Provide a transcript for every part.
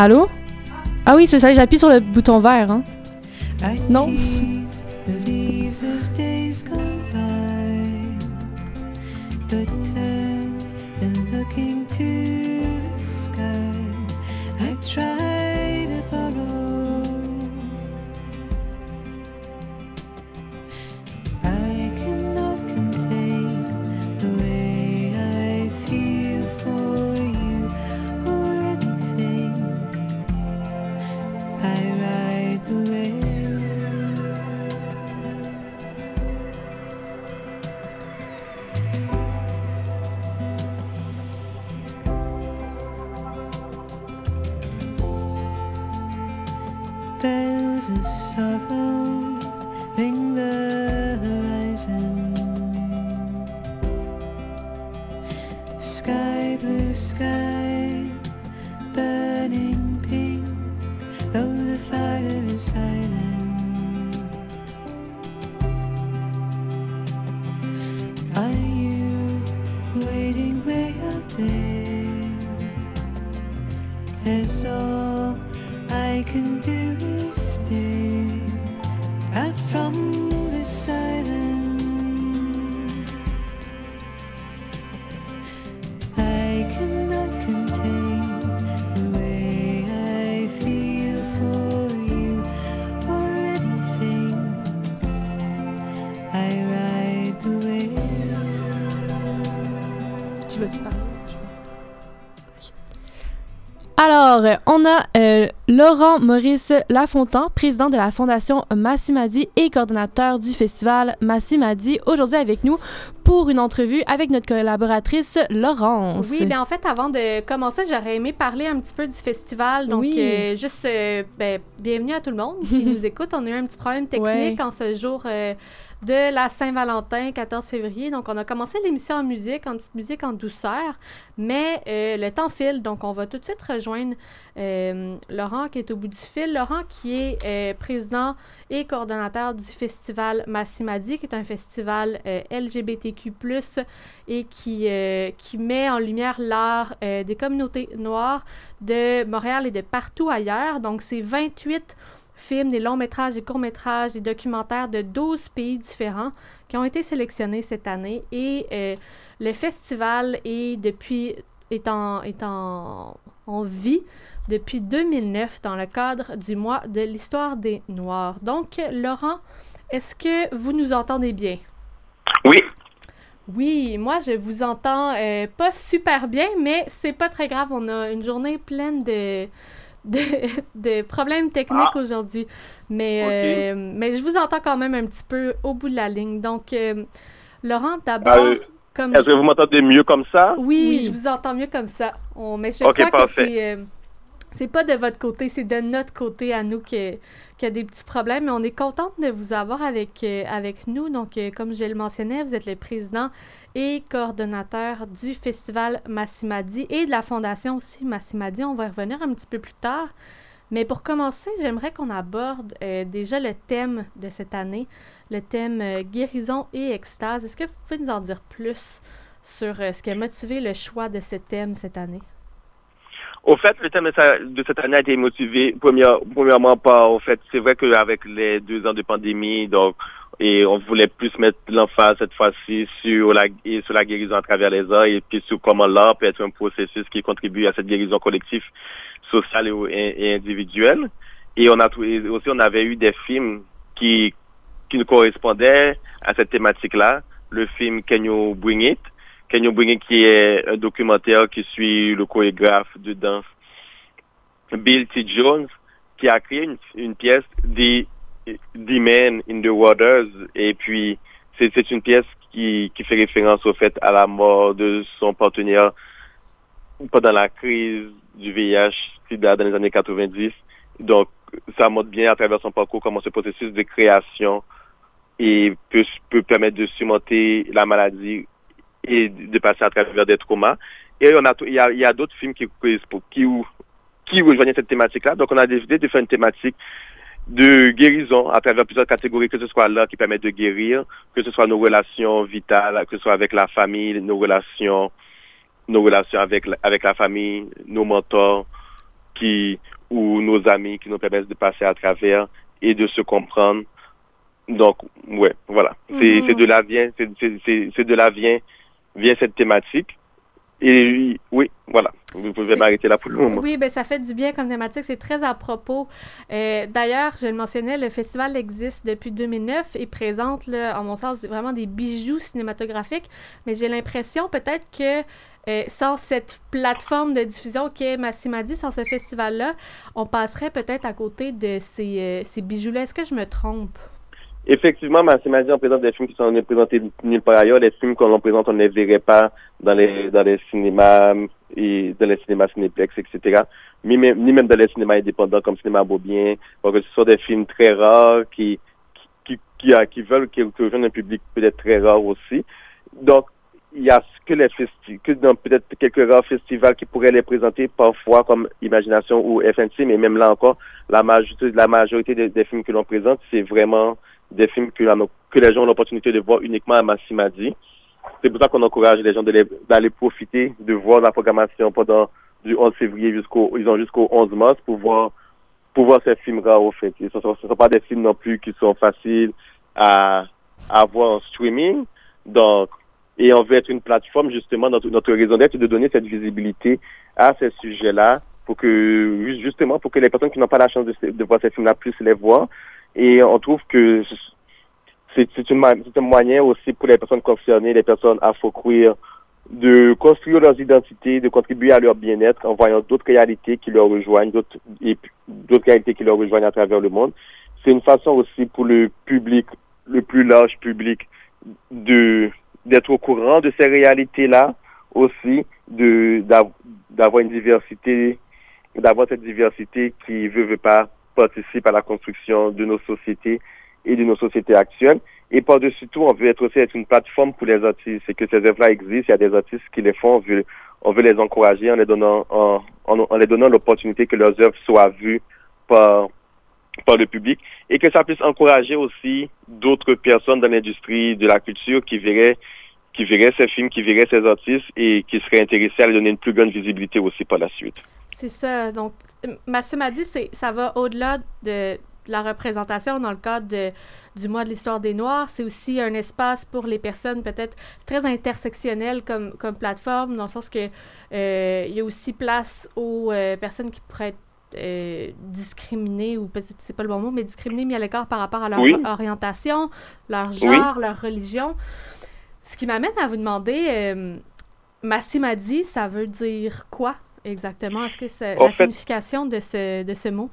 Allô? Ah oui, c'est ça, j'appuie sur le bouton vert, hein? Non? Alors, on a euh, Laurent Maurice Lafontaine, président de la Fondation Massimadi et coordonnateur du festival Massimadi, aujourd'hui avec nous pour une entrevue avec notre collaboratrice Laurence. Oui, bien en fait, avant de commencer, j'aurais aimé parler un petit peu du festival. Donc, euh, juste, euh, ben, bienvenue à tout le monde qui nous écoute. On a eu un petit problème technique en ce jour de la Saint-Valentin, 14 février. Donc, on a commencé l'émission en musique, en petite musique en douceur, mais euh, le temps file. Donc, on va tout de suite rejoindre euh, Laurent qui est au bout du fil. Laurent qui est euh, président et coordonnateur du festival Massimadi, qui est un festival LGBTQ+, et qui, qui met en lumière l'art des communautés noires de Montréal et de partout ailleurs. Donc, c'est 28 films, des longs métrages, des courts métrages, des documentaires de 12 pays différents qui ont été sélectionnés cette année. Et euh, le festival est depuis est en, est en, vie depuis 2009 dans le cadre du mois de l'histoire des Noirs. Donc, Laurent, est-ce que vous nous entendez bien? Oui. Oui, moi je vous entends euh, pas super bien, mais c'est pas très grave. On a une journée pleine de, de, problèmes techniques ah. aujourd'hui. Mais, euh, mais je vous entends quand même un petit peu au bout de la ligne. Donc, euh, Laurent, d'abord. Euh, comme Est-ce que vous m'entendez mieux comme ça? Oui, je vous entends mieux comme ça. On, mais je crois que c'est. c'est pas de votre côté, c'est de notre côté à nous qu'il y a des petits problèmes. Mais on est contente de vous avoir avec, avec nous. Donc, comme je le mentionnais, vous êtes le président et coordonnateur du festival Massimadi et de la fondation aussi Massimadi. On va y revenir un petit peu plus tard. Mais pour commencer, j'aimerais qu'on aborde euh, déjà le thème de cette année, le thème euh, guérison et extase. Est-ce que vous pouvez nous en dire plus sur euh, ce qui a motivé le choix de ce thème cette année? Au fait, le thème de cette année a été motivé, premièrement, par, au fait, c'est vrai qu'avec les deux ans de pandémie, donc, et on voulait plus mettre l'emphase cette fois-ci sur la, sur la guérison à travers les arts et puis sur comment l'art peut être un processus qui contribue à cette guérison collective, sociale et, individuelle. Et on a aussi, on avait eu des films qui, qui nous correspondaient à cette thématique-là. Le film Can You Bring It? Can You Bring It qui est un documentaire qui suit le chorégraphe de danse Bill T. Jones qui a créé une, une pièce des The Man in the Waters. Et puis, c'est une pièce qui, qui fait référence au fait à la mort de son partenaire pendant la crise du VIH SIDA dans les années 90. Donc, ça montre bien à travers son parcours comment ce processus de création et peut, peut permettre de surmonter la maladie et de passer à travers des traumas. Et on a, il y a, y a d'autres films qui, qui, qui rejoignent cette thématique-là. Donc, on a décidé de faire une thématique de guérison à travers plusieurs catégories, que ce soit là qui permettent de guérir, que ce soit nos relations vitales, que ce soit avec la famille, nos relations, nos relations avec, avec la famille, nos mentors, qui ou nos amis qui nous permettent de passer à travers et de se comprendre. Donc, ouais, voilà. C'est mm-hmm. de là vient, c'est de là vient, vient cette thématique. Et oui, voilà. Vous pouvez m'arrêter là pour le moment. Oui, ben ça fait du bien comme thématique. C'est très à propos. Euh, D'ailleurs, je le mentionnais, le festival existe depuis 2009 et présente, là, en mon sens, vraiment des bijoux cinématographiques. Mais j'ai l'impression peut-être que euh, sans cette plateforme de diffusion qu'est Massimadi, sans ce festival-là, on passerait peut-être à côté de ces, euh, ces bijoux-là. Est-ce que je me trompe? Effectivement, Massimadi, on présente des films qui sont présentés nulle part ailleurs. Les films qu'on présente, on ne les verrait pas dans les, dans les cinémas et dans les cinémas cinéplex, etc. Ni même, ni même dans les cinémas indépendants comme Cinéma Beaubien. Donc, ce sont des films très rares qui, qui, qui, qui, veulent qui, rejoignent un public peut-être très rare aussi. Donc, il y a que les festivals, que dans peut-être quelques rares festivals qui pourraient les présenter parfois comme Imagination ou FNC, mais même là encore, la majorité, la majorité des, films que l'on présente, c'est vraiment des films que, que les gens ont l'opportunité de voir uniquement à Massimadi. C'est pour ça qu'on encourage les gens d'aller profiter, de voir la programmation pendant du 11 février jusqu'au, ils ont jusqu'au 11 mars pour voir, pour voir ces films rares au fait. Ce ne sont, pas des films non plus qui sont faciles à, à voir en streaming. Donc, et on veut être une plateforme, justement, notre, raison d'être, de donner cette visibilité à ces sujets-là pour que, justement, pour que les personnes qui n'ont pas la chance de, de voir ces films-là puissent les voir. Et on trouve que c'est un moyen aussi pour les personnes concernées, les personnes afro-queer, de construire leurs identités, de contribuer à leur bien-être en voyant d'autres réalités qui leur rejoignent, d'autres réalités qui leur rejoignent à travers le monde. C'est une façon aussi pour le public, le plus large public, de d'être au courant de ces réalités-là aussi, de d'avoir une diversité, d'avoir cette diversité qui veut, veut pas participe à la construction de nos sociétés et de nos sociétés actuelles. Et par-dessus tout, on veut être aussi être une plateforme pour les artistes. C'est que ces œuvres-là existent, il y a des artistes qui les font, on veut, on veut les encourager en les donnant, en, en, les donnant l'opportunité que leurs œuvres soient vues par, par le public et que ça puisse encourager aussi d'autres personnes dans l'industrie de la culture qui verraient qui verraient ces films, qui verraient ces artistes et qui seraient intéressés à leur donner une plus grande visibilité aussi par la suite. C'est ça. Donc, Massim a dit, ça va au-delà de la représentation dans le cadre de, du mois de l'histoire des Noirs. C'est aussi un espace pour les personnes peut-être très intersectionnelles comme, comme plateforme, dans le sens que euh, il y a aussi place aux euh, personnes qui pourraient être euh, discriminées, ou peut-être c'est pas le bon mot, mais discriminées, mis à l'écart par rapport à leur orientation, leur genre, leur religion. Ce qui m'amène à vous demander, Massimadi, ça veut dire quoi? Exactement? Est-ce que c'est la signification de ce, de ce mot?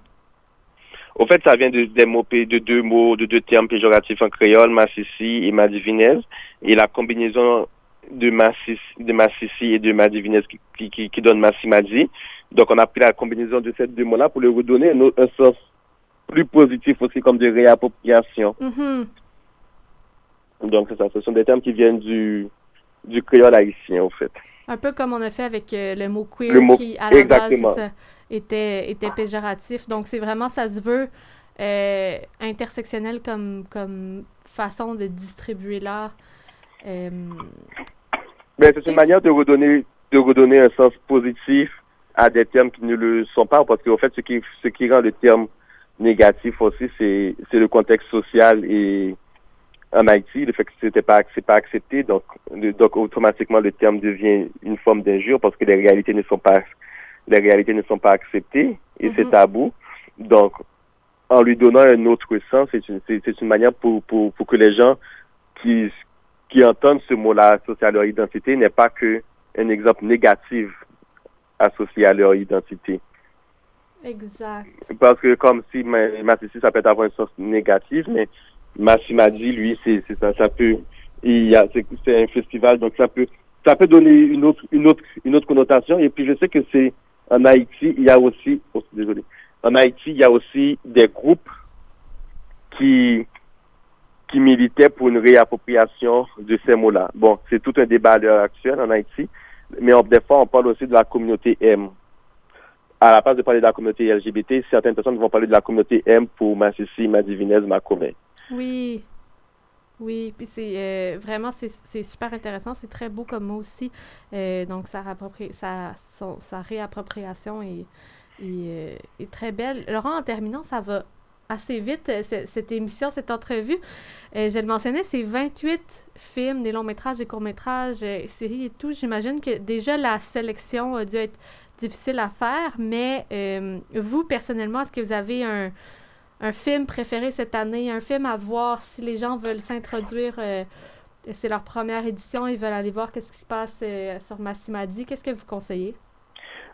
Au fait, ça vient de, des mots, de deux mots, de deux termes péjoratifs en créole, massissi et madivinez. Et la combinaison de massissi, de massissi et de madivinez qui, qui, qui, donne massimadi. Donc, on a pris la combinaison de ces deux mots-là pour lui redonner un, un, sens plus positif aussi, comme de réappropriation. Mm-hmm. Donc, ça. Ce sont des termes qui viennent du, du créole haïtien, au fait. Un peu comme on a fait avec euh, le mot queer qui, à la base, était, était péjoratif. Donc, c'est vraiment, ça se veut euh, intersectionnel comme, comme façon de distribuer l'art. Euh, c'est une manière de redonner, de redonner un sens positif à des termes qui ne le sont pas, parce qu'au fait, ce qui, ce qui rend le terme négatif aussi, c'est le contexte social et en Haïti, le fait que c'était pas, pas accepté, donc, donc automatiquement le terme devient une forme d'injure parce que les réalités ne sont pas, les réalités ne sont pas acceptées et c'est mhm. tabou. Donc, en lui donnant un autre sens, c'est une, c'est, une manière pour, pour, pour que les gens qui, qui entendent ce mot-là associé à leur identité n'aient pas que un exemple négatif associé à leur identité. Exact. Parce que comme si ma, ma ça peut avoir un sens négatif, mais Massimadi, lui, c'est ça, ça peut, il y a, c'est un festival, donc ça peut, ça peut donner une autre, une autre, une autre connotation. Et puis je sais que c'est en Haïti, il y a aussi, oh, désolé, en Haïti, il y a aussi des groupes qui qui militaient pour une réappropriation de ces mots-là. Bon, c'est tout un débat à l'heure actuelle en Haïti, mais on, des fois on parle aussi de la communauté M. À la place de parler de la communauté LGBT, certaines personnes vont parler de la communauté M pour Massissi, Madivinez, Macomé. Oui. Oui, puis c'est euh, vraiment, c'est super intéressant, c'est très beau comme mot aussi. Euh, donc, sa, sa, sa réappropriation est, est, est, très belle. Laurent, en terminant, ça va assez vite, cette émission, cette entrevue. je le mentionnais, c'est 28 films, des longs métrages, des courts métrages, séries et tout. J'imagine que déjà la sélection a dû être difficile à faire, mais vous, personnellement, est-ce que vous avez un, un film préféré cette année, un film à voir si les gens veulent s'introduire. Euh, c'est leur première édition, ils veulent aller voir qu'est-ce qui se passe euh, sur Massimadi. Qu'est-ce que vous conseillez?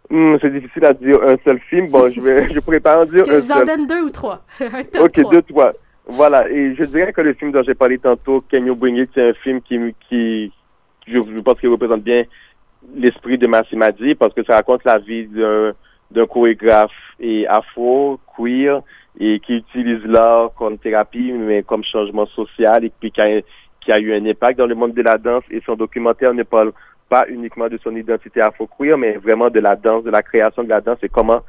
Hmm, c'est difficile à dire un seul film. Bon, je vais, je pourrais pas en dire que un je vous en donne deux ou trois. ok, deux, trois. Voilà. Et je dirais que le film dont j'ai parlé tantôt, Can You Bring It, c'est un film qui, qui, je, pense qu'il représente bien l'esprit de Massimadi parce que ça raconte la vie d'un chorégraphe et afro, queer, et qui utilise l'art comme thérapie, mais comme changement social et puis qui a, qui a eu un impact dans le monde de la danse. Et son documentaire ne parle pas uniquement de son identité afro-queer, mais vraiment de la danse, de la création de la danse et comment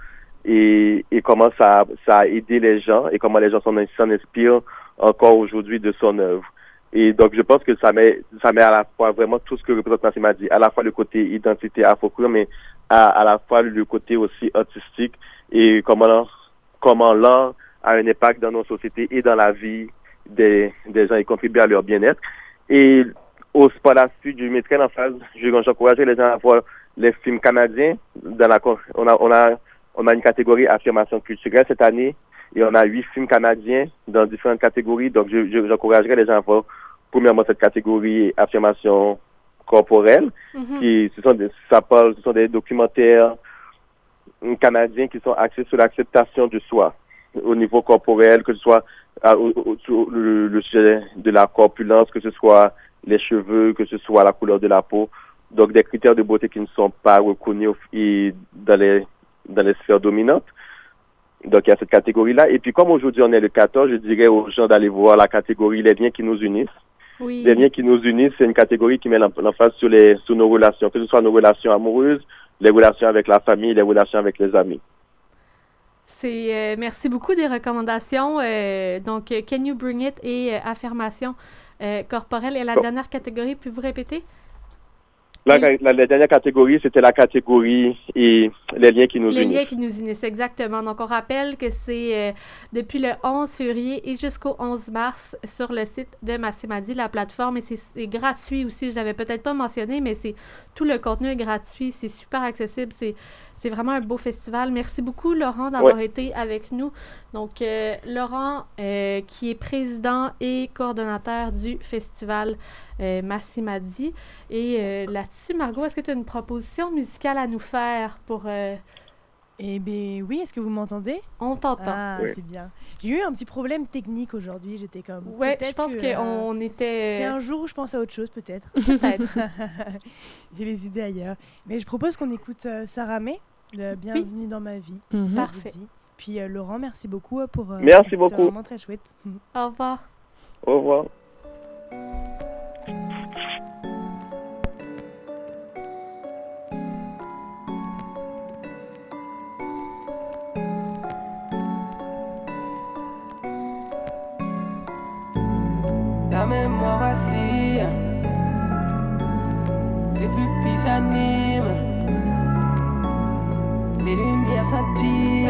et, et comment ça, ça a aidé les gens et comment les gens s'en inspirent encore aujourd'hui de son œuvre. Et donc, je pense que ça met, ça met à la fois vraiment tout ce que représente m'a dit, à la fois le côté identité afro-queer, mais à, à la fois le côté aussi artistique et comment comment l'art a un impact dans nos sociétés et dans la vie des, des gens et contribue à leur bien-être. Et au sport la suite, je mettrai en phase, j'encouragerais les gens à voir les films canadiens. Dans la, on a, on a, on a une catégorie affirmation culturelle cette année et on a huit films canadiens dans différentes catégories. Donc, j'encouragerais les gens à voir premièrement cette catégorie affirmation corporelle, mm-hmm. qui ce sont des, ça parle, ce sont des documentaires canadiens qui sont axés sur l'acceptation de soi au niveau corporel, que ce soit le, sujet de la corpulence, que ce soit les cheveux, que ce soit la couleur de la peau. Donc des critères de beauté qui ne sont pas reconnus dans les dans les sphères dominantes. Donc il y a cette catégorie-là. Et puis comme aujourd'hui on est le 14, je dirais aux gens d'aller voir la catégorie les liens qui nous unissent. Les liens qui nous unissent, c'est une catégorie qui met l'emphase sur les sur nos relations, que ce soit nos relations amoureuses, les relations avec la famille, les relations avec les amis. C'est euh, merci beaucoup des recommandations. Euh, donc, euh, Can You Bring It? Et affirmation corporelle. Et la dernière catégorie, puis-vous répéter? La, la, dernière catégorie, c'était la catégorie et les liens qui nous unissent. Les liens qui nous unissent, exactement. Donc, on rappelle que c'est depuis le 11 février et jusqu'au 11 mars sur le site de Massimadi, la plateforme. Et c'est gratuit aussi. Je l'avais peut-être pas mentionné, mais c'est tout le contenu est gratuit. C'est super accessible. C'est c'est vraiment un beau festival. Merci beaucoup, Laurent, d'avoir été avec nous. Donc, euh, Laurent, euh, qui est président et coordonnateur du festival euh, Massimadi. Et là-dessus, Margot, est-ce que tu as une proposition musicale à nous faire pour. Eh bien, oui, est-ce que vous m'entendez? On t'entend. Ah, c'est bien. J'ai eu un petit problème technique aujourd'hui. J'étais comme. Ouais, je pense qu'on était. C'est un jour où je pense à autre chose, peut-être. Peut-être. J'ai les idées ailleurs. Mais je propose qu'on écoute Sarah May bienvenue dans ma vie. Mhm. Parfait. Puis euh, Laurent, merci beaucoup euh, pour. Euh, merci beaucoup. vraiment très chouette. Au revoir. Au revoir. La mémoire vacille, les pupilles s'animent les lumières scintillent.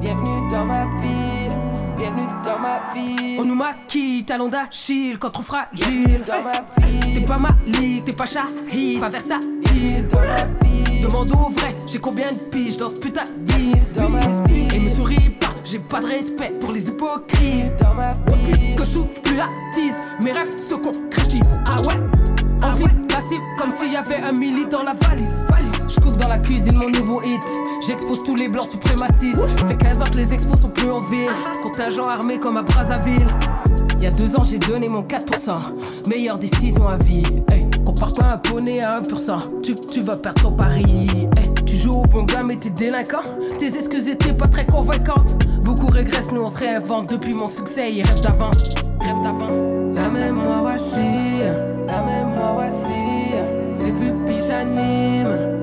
Bienvenue dans ma vie, bienvenue dans ma vie. On nous maquille, talons d'Achille, quand trop fragile. T'es pas Malik, t'es pas Shahid, pas versatile. Demande au vrai, j'ai combien de piges dans ce putain de Et me souris pas, j'ai pas de respect pour les hypocrites. Depuis que je touche plus la tise, mes rêves se concrétisent. Ah ouais, envie la cible comme s'il y avait un milli dans la valise. Dans cuisine mon nouveau hit. J'expose tous les blancs suprémacistes. Fait 15 ans que les expos sont plus en ville. Contingent armé comme à Brazzaville. Il y a deux ans, j'ai donné mon 4%. Meilleure décision à vie. Hey, compare pas un poney à 1%. Tu, tu vas perdre ton pari. tu joues au bon gars, mais t'es délinquant. Tes excuses étaient pas très convaincantes. Beaucoup régressent, nous on se réinvente. Depuis mon succès, ils rêvent d'avant. Rêve d'avant. La mémoire voici. La mémoire voici. Les pupilles s'animent.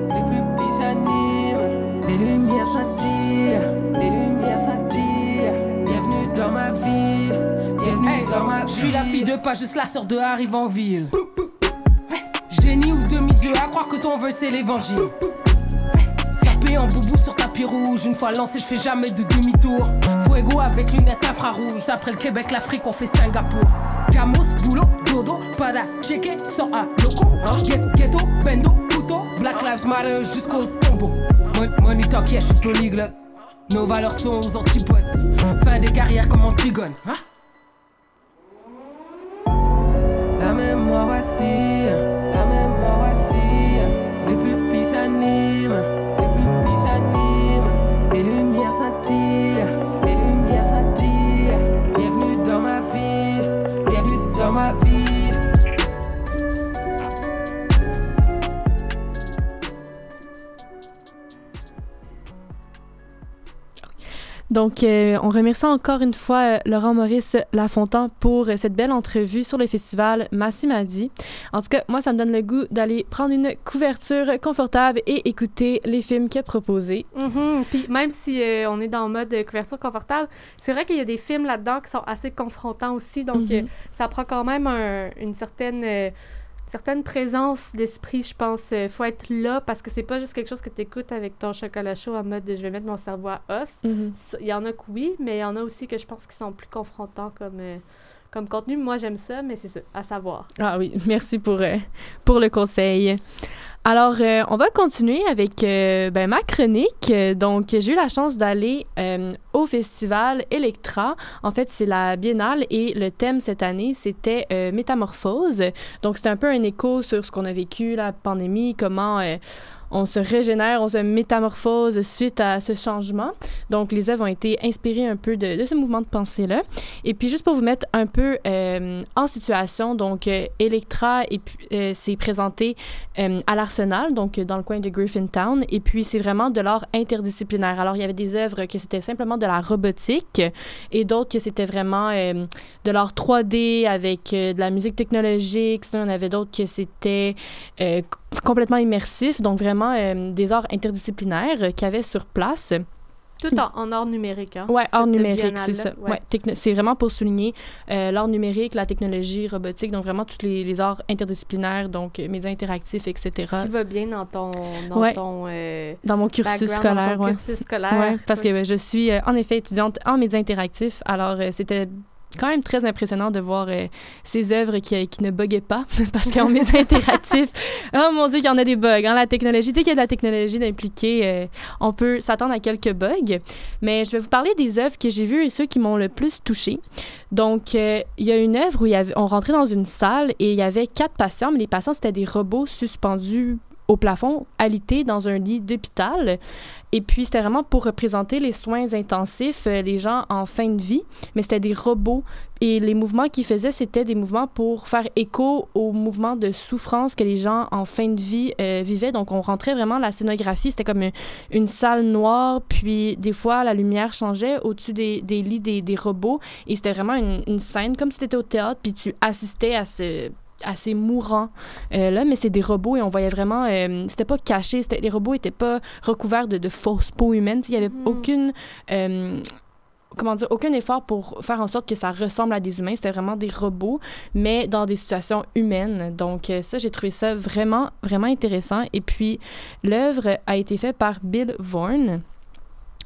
Les lumières scintillent, les lumières scintillent. Bienvenue dans ma vie, bienvenue dans ma vie. Je suis la fille de pas juste la sœur de arrive en ville. Génie ou demi-dieu, à croire que ton vœu c'est l'évangile. Habillé en boubou sur tapis rouge. Une fois lancé, je fais jamais de demi-tour. Fuego avec lunettes infrarouges. Après le Québec, l'Afrique, on fait Singapour. Camus, boulot, dodo, pada, checké, sans un loco. Hein? Ghetto, bendo, couteau. Black Lives Matter jusqu'au tombeau. Money talk, yeah, je polyglotte. Nos valeurs sont aux antipodes. Fin des carrières comme Antigone. Hein? La mémoire vacille. La mémoire vacille. Les pupilles s'animent. Donc, euh, on remercie encore une fois euh, Laurent Maurice Lafontaine pour euh, cette belle entrevue sur le festival Massimadi. En tout cas, moi, ça me donne le goût d'aller prendre une couverture confortable et écouter les films qu'il a proposés. Mm-hmm. Puis même si on est dans le mode couverture confortable, c'est vrai qu'il y a des films là-dedans qui sont assez confrontants aussi. Donc, mm-hmm. ça prend quand même une certaine certaine présence d'esprit, je pense. Il euh, faut être là parce que c'est pas juste quelque chose que tu écoutes avec ton chocolat chaud en mode je vais mettre mon cerveau à off. Mhm. Il y en a que oui, mais il y en a aussi que je pense qui sont plus confrontants comme, euh, comme contenu. Moi, j'aime ça, mais c'est ça, à savoir. Ah oui, merci pour, euh, pour le conseil. Alors, euh, on va continuer avec euh, ben, ma chronique. Donc, j'ai eu la chance d'aller au festival Electra. En fait, c'est la biennale et le thème cette année, c'était Métamorphose. Donc, c'était un peu un écho sur ce qu'on a vécu, la pandémie, comment on se régénère, on se métamorphose suite à ce changement. Donc, les œuvres ont été inspirées un peu de, ce mouvement de pensée-là. Et puis, juste pour vous mettre un peu euh, en situation, donc, euh, Electra euh, s'est présenté à l'Arsenal, donc dans le coin de Griffintown. Et puis, c'est vraiment de l'art interdisciplinaire. Alors, il y avait des œuvres que c'était simplement de la robotique et d'autres que c'était vraiment de l'art 3D avec de la musique technologique. Sinon, avait d'autres que c'était complètement immersif, donc vraiment euh, des arts interdisciplinaires euh, qu'il y avait sur place. Tout en, en art numérique. Hein, oui, art numérique, c'est ça. Ouais. c'est vraiment pour souligner euh, l'art numérique, la technologie, robotique, donc vraiment tous les, les arts interdisciplinaires, donc médias interactifs, etc. Ce qui va bien dans ton. Dans, ton, dans mon cursus scolaire. Dans ton cursus scolaire. Parce que je suis en effet étudiante en médias interactifs, alors c'était quand même très impressionnant de voir euh, ces œuvres qui, qui, ne buguaient pas, parce qu'en médias interactifs, oh mon Dieu, qu'il y en a des bugs. Hein, la technologie, dès qu'il y a de la technologie d'impliquer, euh, on peut s'attendre à quelques bugs. Mais je vais vous parler des œuvres que j'ai vues et ceux qui m'ont le plus touché. Donc, euh, il y a une œuvre où il y avait, on rentrait dans une salle et il y avait quatre patients, mais les patients, c'était des robots suspendus au plafond, alité dans un lit d'hôpital. Et puis, c'était vraiment pour représenter les soins intensifs, euh, les gens en fin de vie, mais c'était des robots. Et les mouvements qu'ils faisaient, c'était des mouvements pour faire écho aux mouvements de souffrance que les gens en fin de vie euh, vivaient. Donc, on rentrait vraiment, la scénographie, c'était comme une, salle noire, puis des fois, la lumière changeait au-dessus des, des, lits des, des, robots. Et c'était vraiment une, une scène, comme si tu étais au théâtre, puis tu assistais à ce assez mourant euh, là mais c'est des robots et on voyait vraiment euh, c'était pas caché les robots étaient pas recouverts de, de fausses peaux humaines. Il y avait mm. aucune euh, comment dire aucun effort pour faire en sorte que ça ressemble à des humains. C'était vraiment des robots mais dans des situations humaines. Donc ça j'ai trouvé ça vraiment vraiment intéressant. Et puis l'œuvre a été faite par Bill Vaughan.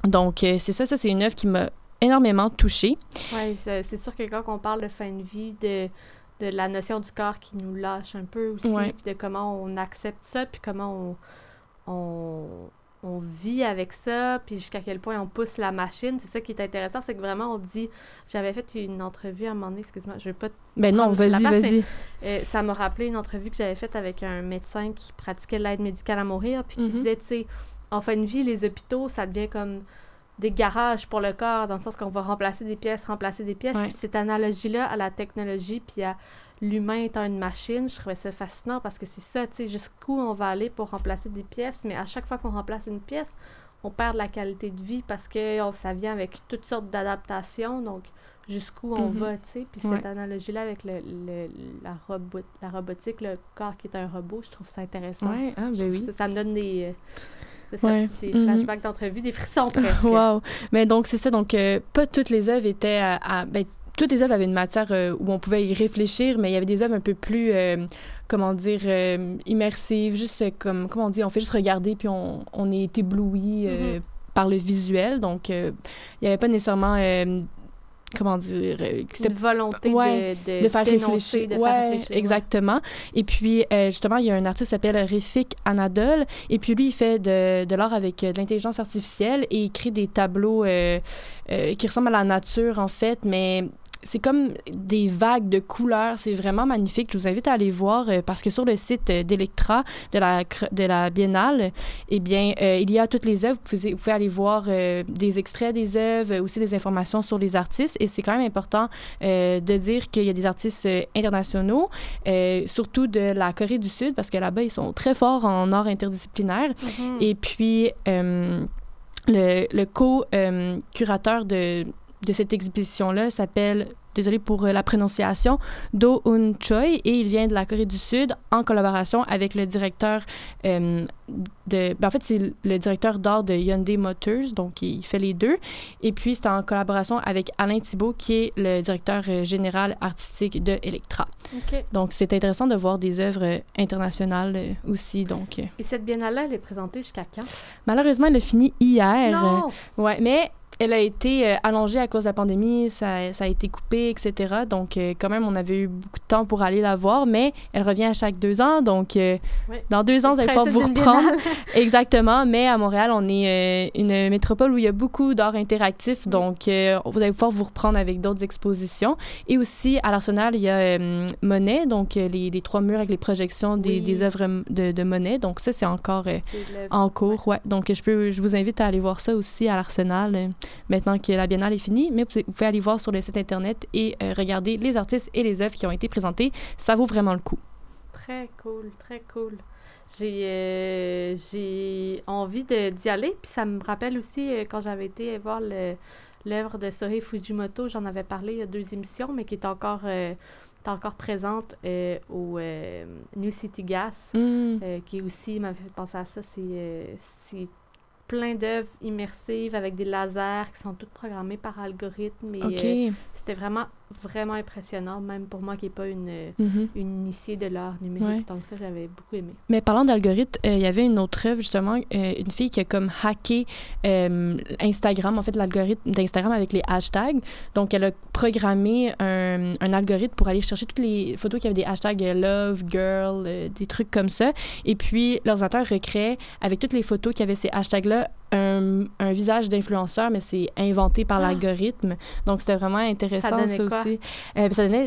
Donc c'est ça ça c'est une œuvre qui m'a énormément touchée. Oui, c'est sûr que quand on parle de fin de vie, de, de la notion du corps qui nous lâche un peu aussi, puis de comment on accepte ça, puis comment on, on, on vit avec ça, puis jusqu'à quel point on pousse la machine. C'est ça qui est intéressant, c'est que vraiment on dit. J'avais fait une entrevue à un moment donné, excuse-moi, je vais pas. Ben non, vas-y, vas-y. Euh, ça m'a rappelé une entrevue que j'avais faite avec un médecin qui pratiquait l'aide médicale à mourir, puis qui mm-hmm. disait, tu sais, en fin de vie, les hôpitaux, ça devient comme des garages pour le corps, dans le sens qu'on va remplacer des pièces, remplacer des pièces. Puis cette analogie-là à la technologie, puis à l'humain étant une machine, je trouvais ça fascinant parce que c'est ça, tu sais, jusqu'où on va aller pour remplacer des pièces, mais à chaque fois qu'on remplace une pièce, on perd la qualité de vie parce que oh, ça vient avec toutes sortes d'adaptations, donc jusqu'où on mhm. va, tu sais. Puis cette analogie-là avec le, la, robot, la robotique, le corps qui est un robot, je trouve ça intéressant. Ouais, ah, ben oui. ça, me donne des... Euh, Ouais. des mhm. flashbacks d'entrevue, des frissons presque. wow. Mais donc, c'est ça. Donc, euh, pas toutes les œuvres étaient à, ben, toutes les œuvres avaient une matière euh, où on pouvait y réfléchir, mais il y avait des œuvres un peu plus, euh, comment dire, euh, immersives, juste comme, comment on dit, on fait juste regarder puis on, on est ébloui Mhm. par le visuel. Donc, il n'y avait pas nécessairement, comment dire, que c'était Une volonté Ouais, de, de, de faire réfléchir. de ouais, faire réfléchir. ouais. exactement. Et puis, euh, justement, il y a un artiste qui s'appelle Rifik Anadol. Et puis, lui, il fait de, de l'art avec euh, de l'intelligence artificielle et il crée des tableaux euh, euh, qui ressemblent à la nature, en fait, mais c'est comme des vagues de couleurs. C'est vraiment magnifique. Je vous invite à aller voir euh, parce que sur le site euh, d'Electra de la, de la Biennale, eh bien, euh, il y a toutes les œuvres. Vous pouvez, vous pouvez aller voir euh, des extraits des œuvres, aussi des informations sur les artistes. Et c'est quand même important euh, de dire qu'il y a des artistes internationaux, surtout de la Corée du Sud, parce que là-bas, ils sont très forts en art interdisciplinaire. Mhm. Et puis, le, le co-curateur de, de cette exposition-là s'appelle, désolé pour euh, la prononciation, Do Un Choi, et il vient de la Corée du Sud en collaboration avec le directeur euh, de... ben, en fait, c'est le directeur d'art de Hyundai Motors, donc il fait les deux. Et puis, c'est en collaboration avec Alain Thibault, qui est le directeur euh, général artistique de Electra. Donc, c'est intéressant de voir des œuvres internationales aussi. Donc, Et cette biennale-là, elle est présentée jusqu'à quand? malheureusement, elle a fini hier. Non! Ouais, mais elle a été euh, allongée à cause de la pandémie, ça, ça a été coupé, etc. Donc, euh, quand même, on avait eu beaucoup de temps pour aller la voir, mais elle revient à chaque deux ans. Donc, euh, dans deux ans, vous allez pouvoir vous reprendre. Exactement, mais à Montréal, on est une métropole où il y a beaucoup d'art interactif, Mm. donc vous allez pouvoir vous reprendre avec d'autres expositions. Et aussi, à l'Arsenal, il y a euh, Monet, donc les, les trois murs avec les projections des, Oui. des œuvres de, de Monet. Donc ça, c'est encore euh, en cours, ouais. Donc je, peux, je vous invite à aller voir ça aussi à l'Arsenal, maintenant que la biennale est finie. Mais vous pouvez, aller voir sur le site Internet et euh, regarder les artistes et les œuvres qui ont été présentées. Ça vaut vraiment le coup. Très cool, très cool. J'ai euh, j'ai envie d'y aller. Puis ça me rappelle aussi euh, quand j'avais été voir l'œuvre de Sohei Fujimoto, j'en avais parlé il y a deux émissions, mais qui est encore, encore présente euh, au euh, New City Gas, Mm. euh, qui aussi m'a fait penser à ça. C'est plein d'œuvres immersives avec des lasers qui sont toutes programmées par algorithme. Et, euh, c'était vraiment, vraiment impressionnant, même pour moi qui n'ai pas une, Mhm. une initiée de l'art numérique. Ouais. Donc ça, j'avais beaucoup aimé. Mais parlant d'algorithme, euh, il y avait une autre œuvre, justement, euh, une fille qui a comme hacké euh, Instagram, en fait, l'algorithme d'Instagram avec les hashtags. Donc, elle a programmé un, un algorithme pour aller chercher toutes les photos qui avaient des hashtags euh, love, girl, des trucs comme ça. Et puis, l'ordinateur recréait, avec toutes les photos qui avaient ces hashtags-là, un, un visage d'influenceur, mais c'est inventé par Ah. l'algorithme. Donc, c'était vraiment intéressant, ça quoi? aussi. Euh, ça donnait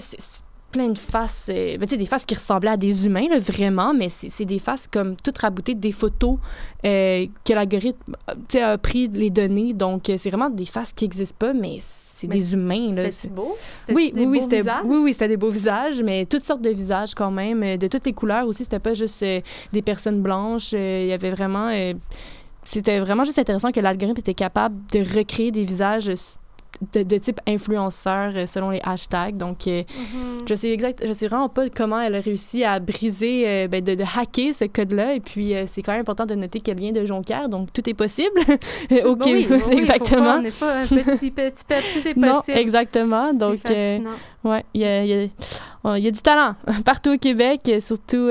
plein de faces, euh, ben, tu sais, des faces qui ressemblaient à des humains, là, vraiment, mais c'est des faces comme toutes raboutées, des photos euh, que l'algorithme euh, a pris les données. Donc, euh, c'est vraiment des faces qui n'existent pas, mais c'est des humains. Là, C'était C'est- beau? oui, des oui, beaux oui, oui, c'était des beaux visages, mais toutes sortes de visages quand même, de toutes les couleurs aussi. C'était pas juste euh, des personnes blanches. Il y avait vraiment, c'était vraiment juste intéressant que l'algorithme était capable de recréer des visages de, de type influenceur euh, selon les hashtags. Donc, euh, Mhm. je sais exact, je sais vraiment pas comment elle a réussi à briser, euh, ben, de, de hacker ce code-là. Et puis, euh, c'est quand même important de noter qu'elle vient de Jonquière, donc tout est possible. ok, Bon, oui, oui, faut exactement. pas- on n'est pas un petit, petit, petit, tout est non, exactement. Donc. Ouais, il y a, y a- y a du talent partout au Québec, surtout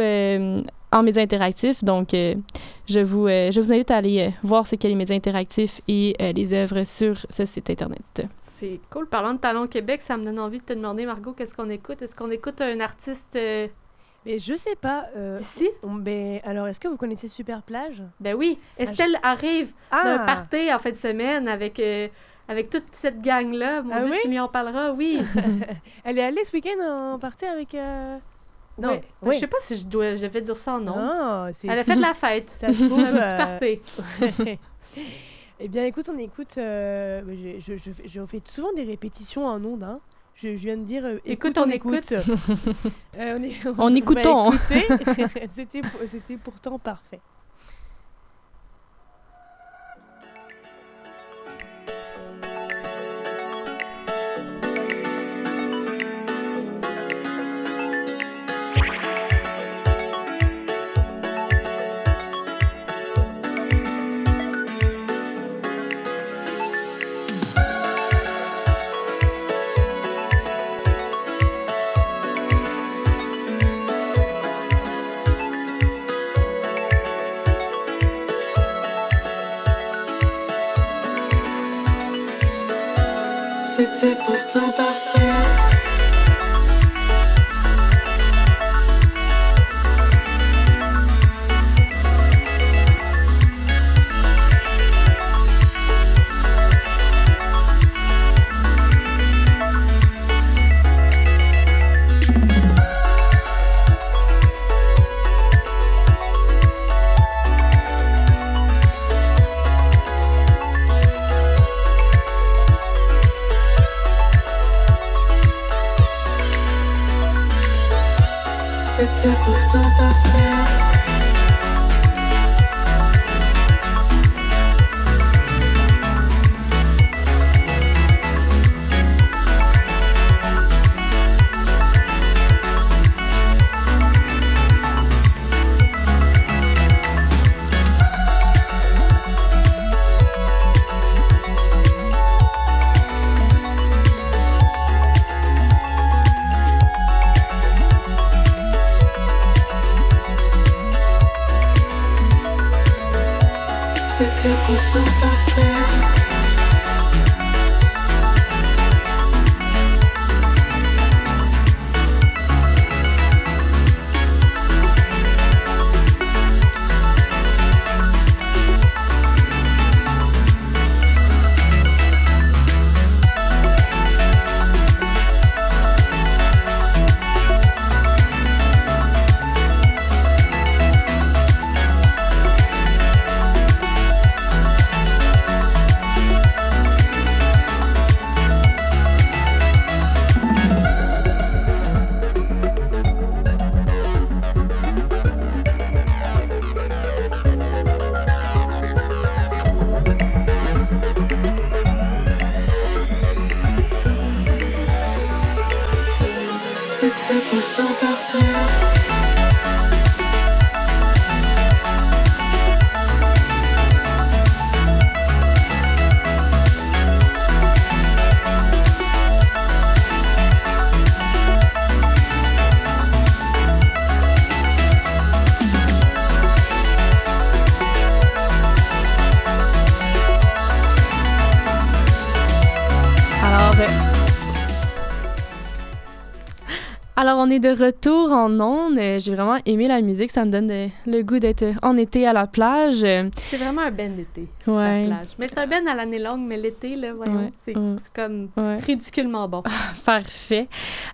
en médias interactifs. Donc, euh, je, vous, euh, je vous invite à aller euh, voir ce qu'est les médias interactifs et euh, les œuvres sur ce site Internet. C'est cool. Parlant de Talent Québec, ça me donne envie de te demander, Margot, qu'est-ce qu'on écoute? Est-ce qu'on écoute un artiste euh, Mais je sais pas. euh, d'ici? on- ben, alors, est-ce que vous connaissez Super Plage? Ben oui. Estelle arrive Ah d'un party en fin de semaine avec, euh, avec toute cette gang-là. Mon Ah Dieu, oui? tu lui en parleras, oui. Elle est allée ce week-end en partie avec. euh, Non, Ouais. oui. Je sais pas si je, dois, je devais dire ça en nom. C'est. Elle a fait de la fête. Ça se trouve. Euh, eh bien, écoute, on écoute. euh, je, je, je, je fais souvent des répétitions en ondes. Hein. Je, viens de dire. euh, Écoute, écoute, on on écoute. écoute. Euh, on, est- On. C'était pour- C'était pourtant parfait. C'était pourtant parfait. Alors, on est de retour en ondes. Euh, J'ai vraiment aimé la musique. Ça me donne de- le goût d'être en été à la plage. Euh, C'est vraiment un ben d'été. Ouais. la plage. Mais c'est un ben à l'année longue, mais l'été, là, voyons, Ouais, c'est ouais. comme ridiculement bon. Parfait.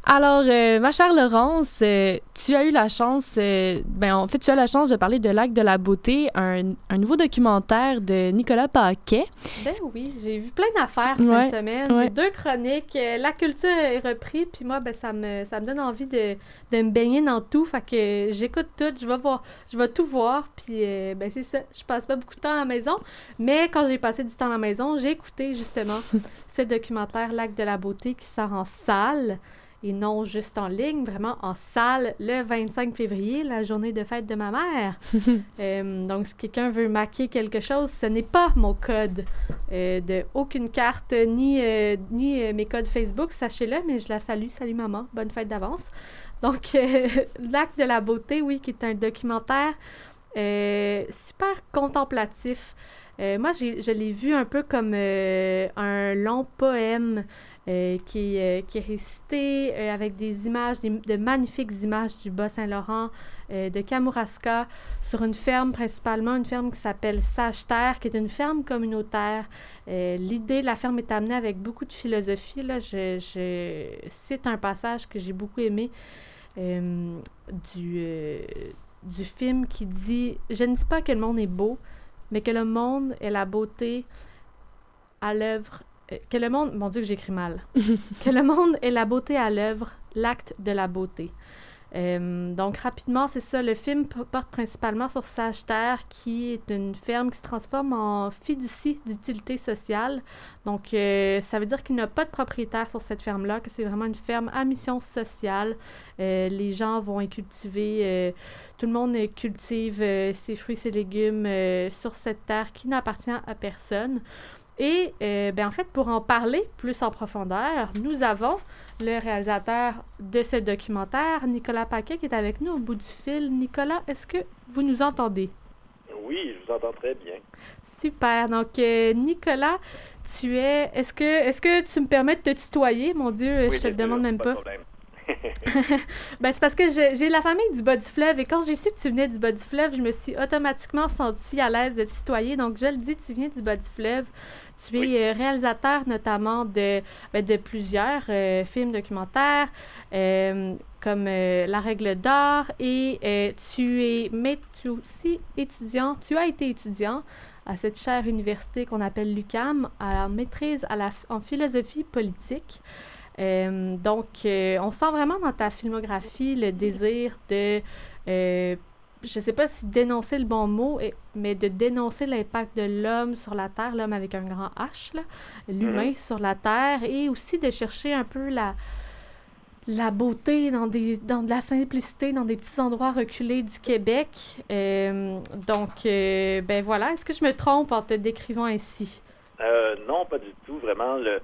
Alors, euh, ma chère Laurence, euh, tu as eu la chance, euh, ben, en fait, tu as la chance de parler de Lac de la Beauté, un, un nouveau documentaire de Nicolas Paquet. Ben oui, j'ai vu plein d'affaires cette semaine. J'ai deux chroniques. euh, La culture est reprise, puis moi, ben, ça, me, ça me donne envie de, de me baigner dans tout. Fait que j'écoute tout, je vais voir, je vais tout voir, puis euh, ben c'est ça. Je passe pas beaucoup de temps à la maison, mais quand j'ai passé du temps à la maison, j'ai écouté justement ce documentaire Lac de la Beauté qui sort en salle. Et non juste en ligne, vraiment en salle le 25 février, la journée de fête de ma mère. Euh, donc, si quelqu'un veut maquer quelque chose, ce n'est pas mon code euh, de aucune carte, ni, euh, ni mes codes Facebook, sachez-le, mais je la salue. Salut maman, bonne fête d'avance. Donc, L'acte de la beauté, oui, qui est un documentaire super contemplatif. Moi, j'ai- je l'ai vu un peu comme un long poème euh, qui, euh, qui est récité euh, avec des images, des- de magnifiques images du Bas-Saint-Laurent, de Kamouraska, sur une ferme principalement, une ferme qui s'appelle Sage-Terre, qui est une ferme communautaire. L'idée de la ferme est amenée avec beaucoup de philosophie. Là. Je, je cite un passage que j'ai beaucoup aimé du, du film qui dit « Je ne dis pas que le monde est beau, mais que le monde est la beauté à l'œuvre... euh, que le monde... Mon Dieu, que j'écris mal. que le monde est la beauté à l'œuvre, l'acte de la beauté. Euh, donc, rapidement, c'est ça. Le film porte principalement sur Sage-Terre, qui est une ferme qui se transforme en fiducie d'utilité sociale. Donc, euh, ça veut dire qu'il n'y a pas de propriétaire sur cette ferme-là, que c'est vraiment une ferme à mission sociale. Euh, les gens vont y cultiver, tout le monde cultive ses fruits, ses légumes sur cette terre qui n'appartient à personne. Et euh, ben, en fait, pour en parler plus en profondeur, nous avons le réalisateur de ce documentaire, Nicolas Paquet, qui est avec nous au bout du fil. Nicolas, est-ce que vous nous entendez? Oui, je vous entends très bien. Super. Donc, euh, Nicolas, tu es. Est-ce que, est que tu me permets de te tutoyer? Mon Dieu, je te le demande même pas. ben, c'est parce que j'ai la famille du bas du fleuve et quand j'ai su que tu venais du bas du fleuve, je me suis automatiquement sentie à l'aise de tutoyer. Donc, je le dis, tu viens du bas du fleuve. Tu es euh, réalisateur notamment de, ben, de plusieurs euh, films documentaires euh, comme La règle d'or et tu es, mais tu aussi étudiant, tu as été étudiant à cette chère université qu'on appelle l'UCAM, à maîtrise à la, en philosophie politique. Euh, donc, euh, on sent vraiment dans ta filmographie le désir de, euh, je ne sais pas si dénoncer le bon mot, mais de dénoncer l'impact de l'homme sur la Terre, l'homme avec un grand H, l'humain mhm. sur la Terre, et aussi de chercher un peu la, la beauté dans, des, dans de la simplicité, dans des petits endroits reculés du Québec. donc, ben voilà, est-ce que je me trompe en te décrivant ainsi? non, pas du tout. Vraiment, le,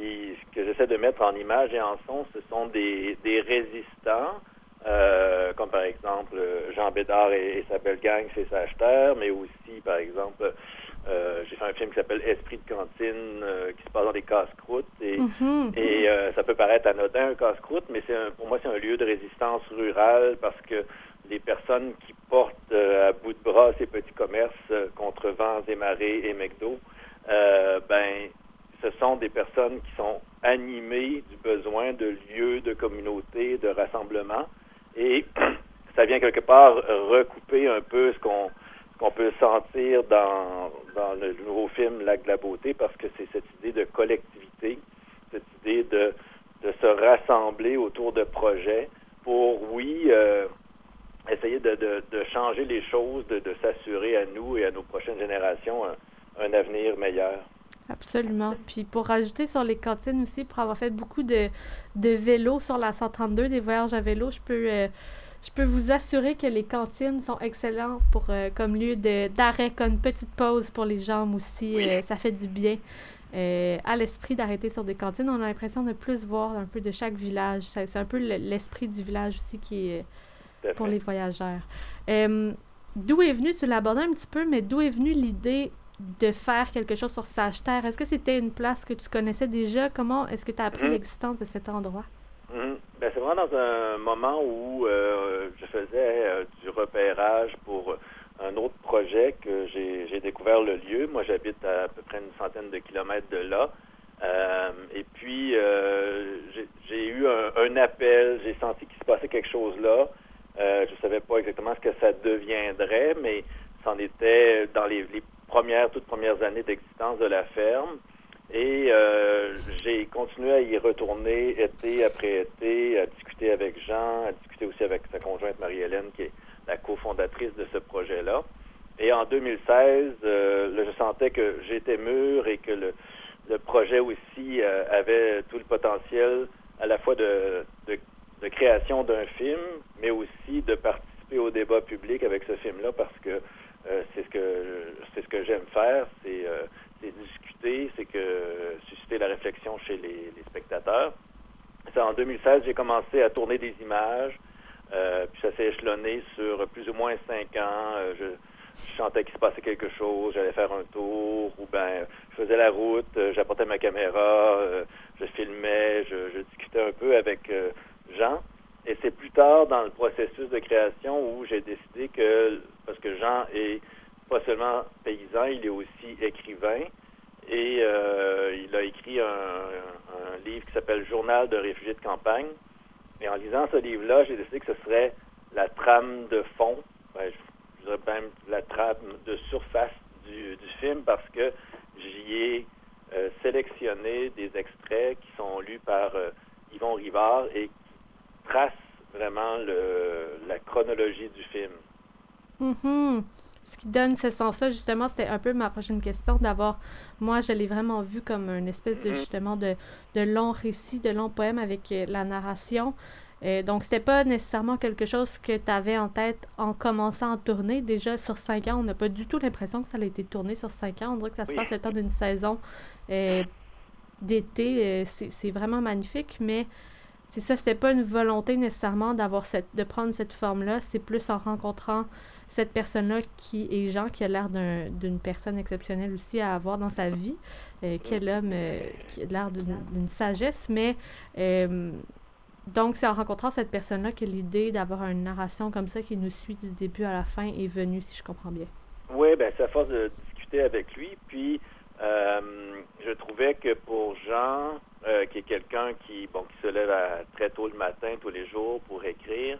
ce que j'essaie de mettre en image et en son, ce sont des, des résistants, euh, comme par exemple Jean Bédard et, sa belle gang chez Sage-Terre, mais aussi, par exemple, euh, j'ai fait un film qui s'appelle Esprit de cantine, euh, qui se passe dans des casse-croûtes. Et, mm-hmm. et ça peut paraître anodin, un casse-croûte, mais c'est pour moi, c'est un lieu de résistance rurale parce que les personnes qui portent à bout de bras ces petits commerces contre vents et marées et McDo, ben, ce sont des personnes qui sont animées du besoin de lieux de communauté, de rassemblement. Et ça vient quelque part recouper un peu ce qu'on peut sentir dans, le nouveau film Lac de la beauté, parce que c'est cette idée de collectivité, cette idée de, se rassembler autour de projets pour, oui, euh, essayer de, changer les choses, de s'assurer à nous et à nos prochaines générations un avenir meilleur. Absolument. Puis pour rajouter sur les cantines aussi, pour avoir fait beaucoup de, de vélo sur la 132, des voyages à vélo, je peux, euh, je peux vous assurer que les cantines sont excellentes pour, euh, comme lieu d'arrêt, comme une petite pause pour les jambes aussi. Euh, ça fait du bien. à l'esprit d'arrêter sur des cantines, on a l'impression de plus voir un peu de chaque village. C'est un peu l'esprit du village aussi qui est pour les voyageurs. d'où est venu, tu l'as un petit peu, mais d'où est venue l'idée de faire quelque chose sur Sage-Terre. Est-ce que c'était une place que tu connaissais déjà? Comment est-ce que tu as appris mhm. l'existence de cet endroit? Mhm. Ben, c'est vraiment dans un moment où euh, je faisais euh, du repérage pour un autre projet que j'ai découvert le lieu. Moi, j'habite à, peu près une centaine de kilomètres de là. Euh, et puis, j'ai eu un, appel, j'ai senti qu'il se passait quelque chose là. je ne savais pas exactement ce que ça deviendrait, mais c'en était dans les, les premières, toutes premières années d'existence de la ferme. Et euh, j'ai continué à y retourner été après été, à discuter avec Jean, à discuter aussi avec sa conjointe Marie-Hélène, qui est la cofondatrice de ce projet-là. Et en 2016, euh, je sentais que j'étais mûr et que le, projet aussi euh, avait tout le potentiel à la fois de, de, de création d'un film, mais aussi de participer au débat public avec ce film-là parce que c'est ce que c'est ce que j'aime faire, c'est euh, discuter, c'est que susciter la réflexion chez les, spectateurs. en 2016, j'ai commencé à tourner des images, euh, puis ça s'est échelonné sur plus ou moins cinq ans. Je, sentais qu'il se passait quelque chose, j'allais faire un tour, ou ben je faisais la route, j'apportais ma caméra, je filmais, je, je, discutais un peu avec Jean. Et c'est plus tard dans le processus de création où j'ai décidé que, parce que Jean est pas seulement paysan, il est aussi écrivain. Et euh, il a écrit un, livre qui s'appelle Journal de réfugiés de campagne. Et en lisant ce livre-là, j'ai décidé que ce serait la trame de fond, ben, je, dirais même la trame de surface du, film parce que j'y ai euh, sélectionné des extraits qui sont lus par euh, Yvon Rivard et trace vraiment le, la chronologie du film. Mm-hmm. Ce qui donne ce sens-là, justement, c'était un peu ma prochaine question, d'avoir, moi, je l'ai vraiment vu comme une espèce de, mm-hmm. justement, de, de long récit, de long poème avec euh, la narration. Euh, donc, c'était pas nécessairement quelque chose que tu avais en tête en commençant à tourner. Déjà, sur cinq ans, on n'a pas du tout l'impression que ça a été tourné sur cinq ans. On dirait que ça se passe le temps d'une saison euh, d'été. c'est vraiment magnifique, mais c'est ça, c'était pas une volonté nécessairement d'avoir cette, de prendre cette forme-là, c'est plus en rencontrant cette personne-là qui est Jean, qui a l'air d'une personne exceptionnelle aussi à avoir dans sa vie, euh, quel homme euh, qui a l'air d'une sagesse, mais euh, donc c'est en rencontrant cette personne-là que l'idée d'avoir une narration comme ça qui nous suit du début à la fin est venue, si je comprends bien. Oui, ben c'est à force de discuter avec lui, puis je trouvais que pour Jean, qui est quelqu'un qui, bon, qui se lève très tôt le matin tous les jours pour écrire,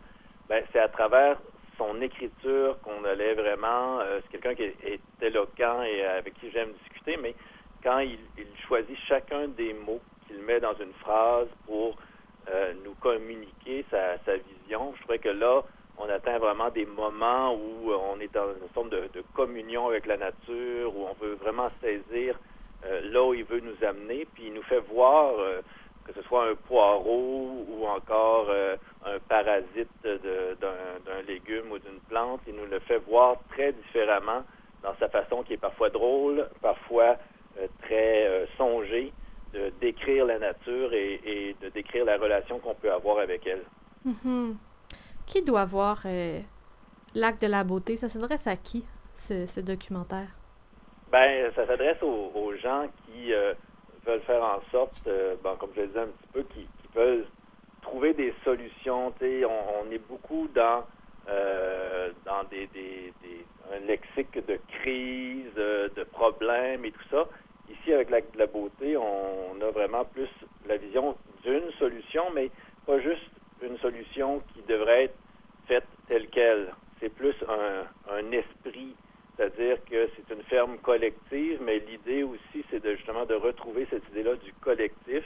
ben, c'est à travers son écriture qu'on allait vraiment. Euh, c'est quelqu'un qui est, éloquent et avec qui j'aime discuter, mais quand il, choisit chacun des mots qu'il met dans une phrase pour euh, nous communiquer sa, vision, je trouvais que là, on atteint vraiment des moments où on est dans une forme de, communion avec la nature, où on veut vraiment saisir euh, là où il veut nous amener, puis il nous fait voir que ce soit un poireau ou encore euh, un parasite d'un légume ou d'une plante, il nous le fait voir très différemment dans sa façon qui est parfois drôle, parfois euh, très euh, songée de décrire la nature et, de décrire la relation qu'on peut avoir avec elle. Mm-hmm. Qui doit voir L'acte de la beauté? Ça s'adresse à qui, ce, documentaire? Ben, ça s'adresse aux, gens qui veulent faire en sorte, euh, comme je le disais un petit peu, qui, peuvent trouver des solutions. On, on est beaucoup dans euh, dans des, un lexique de crise, euh, de problèmes et tout ça. Ici, avec la, beauté, on, a vraiment plus la vision d'une solution, mais pas juste une solution qui devrait être faite telle qu'elle. C'est plus un, un esprit c'est-à-dire que c'est une ferme collective, mais l'idée aussi, c'est de justement de retrouver cette idée-là du collectif,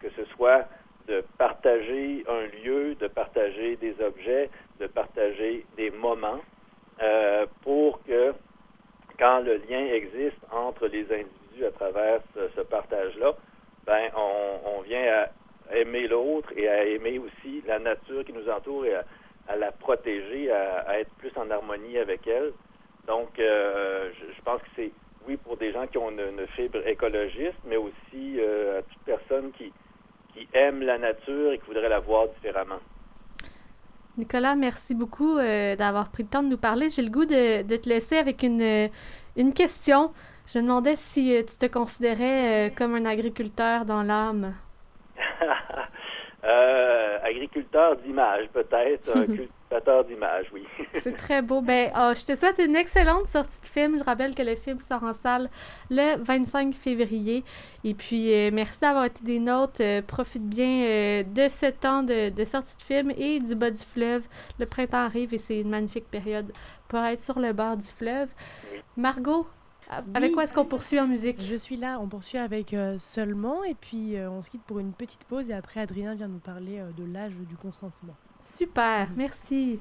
que ce soit de partager un lieu, de partager des objets, de partager des moments, euh, pour que quand le lien existe entre les individus à travers ce, partage-là, ben on, on, vient à aimer l'autre et à aimer aussi la nature qui nous entoure et à, la protéger, à être plus en harmonie avec elle. Donc, euh, je, pense que c'est, oui, pour des gens qui ont une, fibre écologiste, mais aussi euh, à toute personne qui, qui aime la nature et qui voudrait la voir différemment. Nicolas, merci beaucoup euh, d'avoir pris le temps de nous parler. J'ai le goût de, te laisser avec une, une question. Je me demandais si tu te considérais comme un agriculteur dans l'âme. agriculteur d'image, peut-être, d'image, oui. C'est très beau. Ben, oh, je te souhaite une excellente sortie de film. Je rappelle que le film sort en salle le 25 février. Et puis, euh, merci d'avoir été des nôtres. Euh, profite bien euh, de ce temps de, de, sortie de film et du bas du fleuve. Le printemps arrive et c'est une magnifique période pour être sur le bord du fleuve. Margot, avec quoi est-ce qu'on poursuit en musique? Je suis là, on poursuit avec Seulement et puis on se quitte pour une petite pause et après Adrien vient nous parler de l'âge du consentement. Super, merci.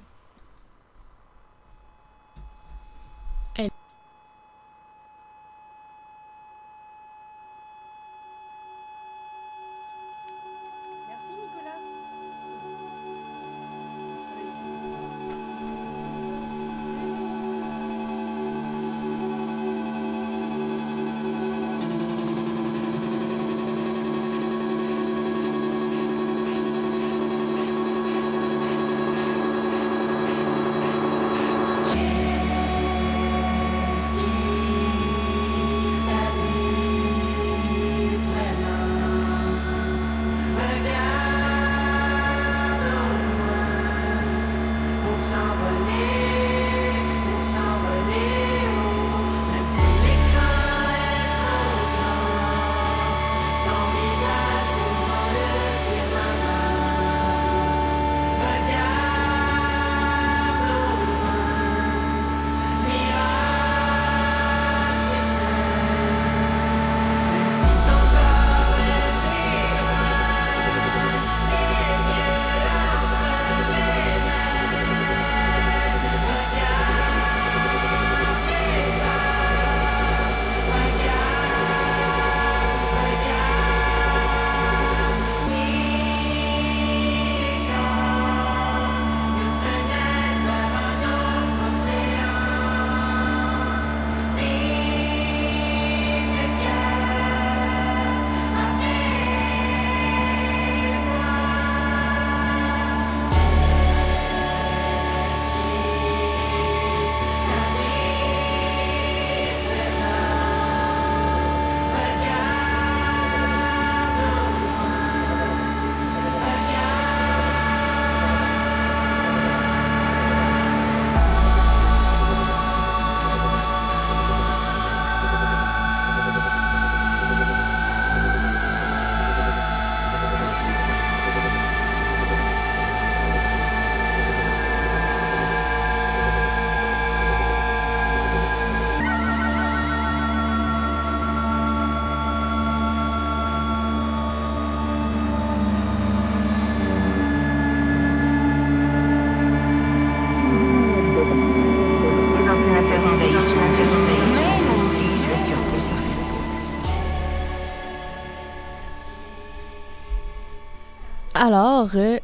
Alors, euh,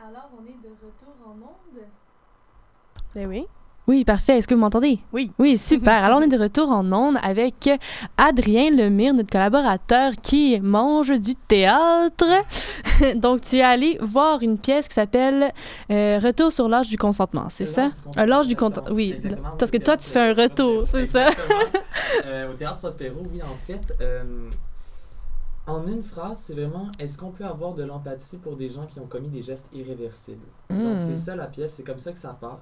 alors on est de retour en onde? Ben oui. Oui, parfait. Est-ce que vous m'entendez? Oui. Oui, super. Alors, on est de retour en ondes avec Adrien Lemire, notre collaborateur qui mange du théâtre. Donc, tu es allé voir une pièce qui s'appelle euh, Retour sur l'âge du consentement, c'est ça? Euh, L'âge du consentement, oui. Exactement, Parce que toi, tu fais un retour, c'est ça? Euh, au théâtre Prospero, oui, en fait. euh, en une phrase, c'est vraiment est-ce qu'on peut avoir de l'empathie pour des gens qui ont commis des gestes irréversibles? Donc, Mm. c'est ça la pièce, c'est comme ça que ça part.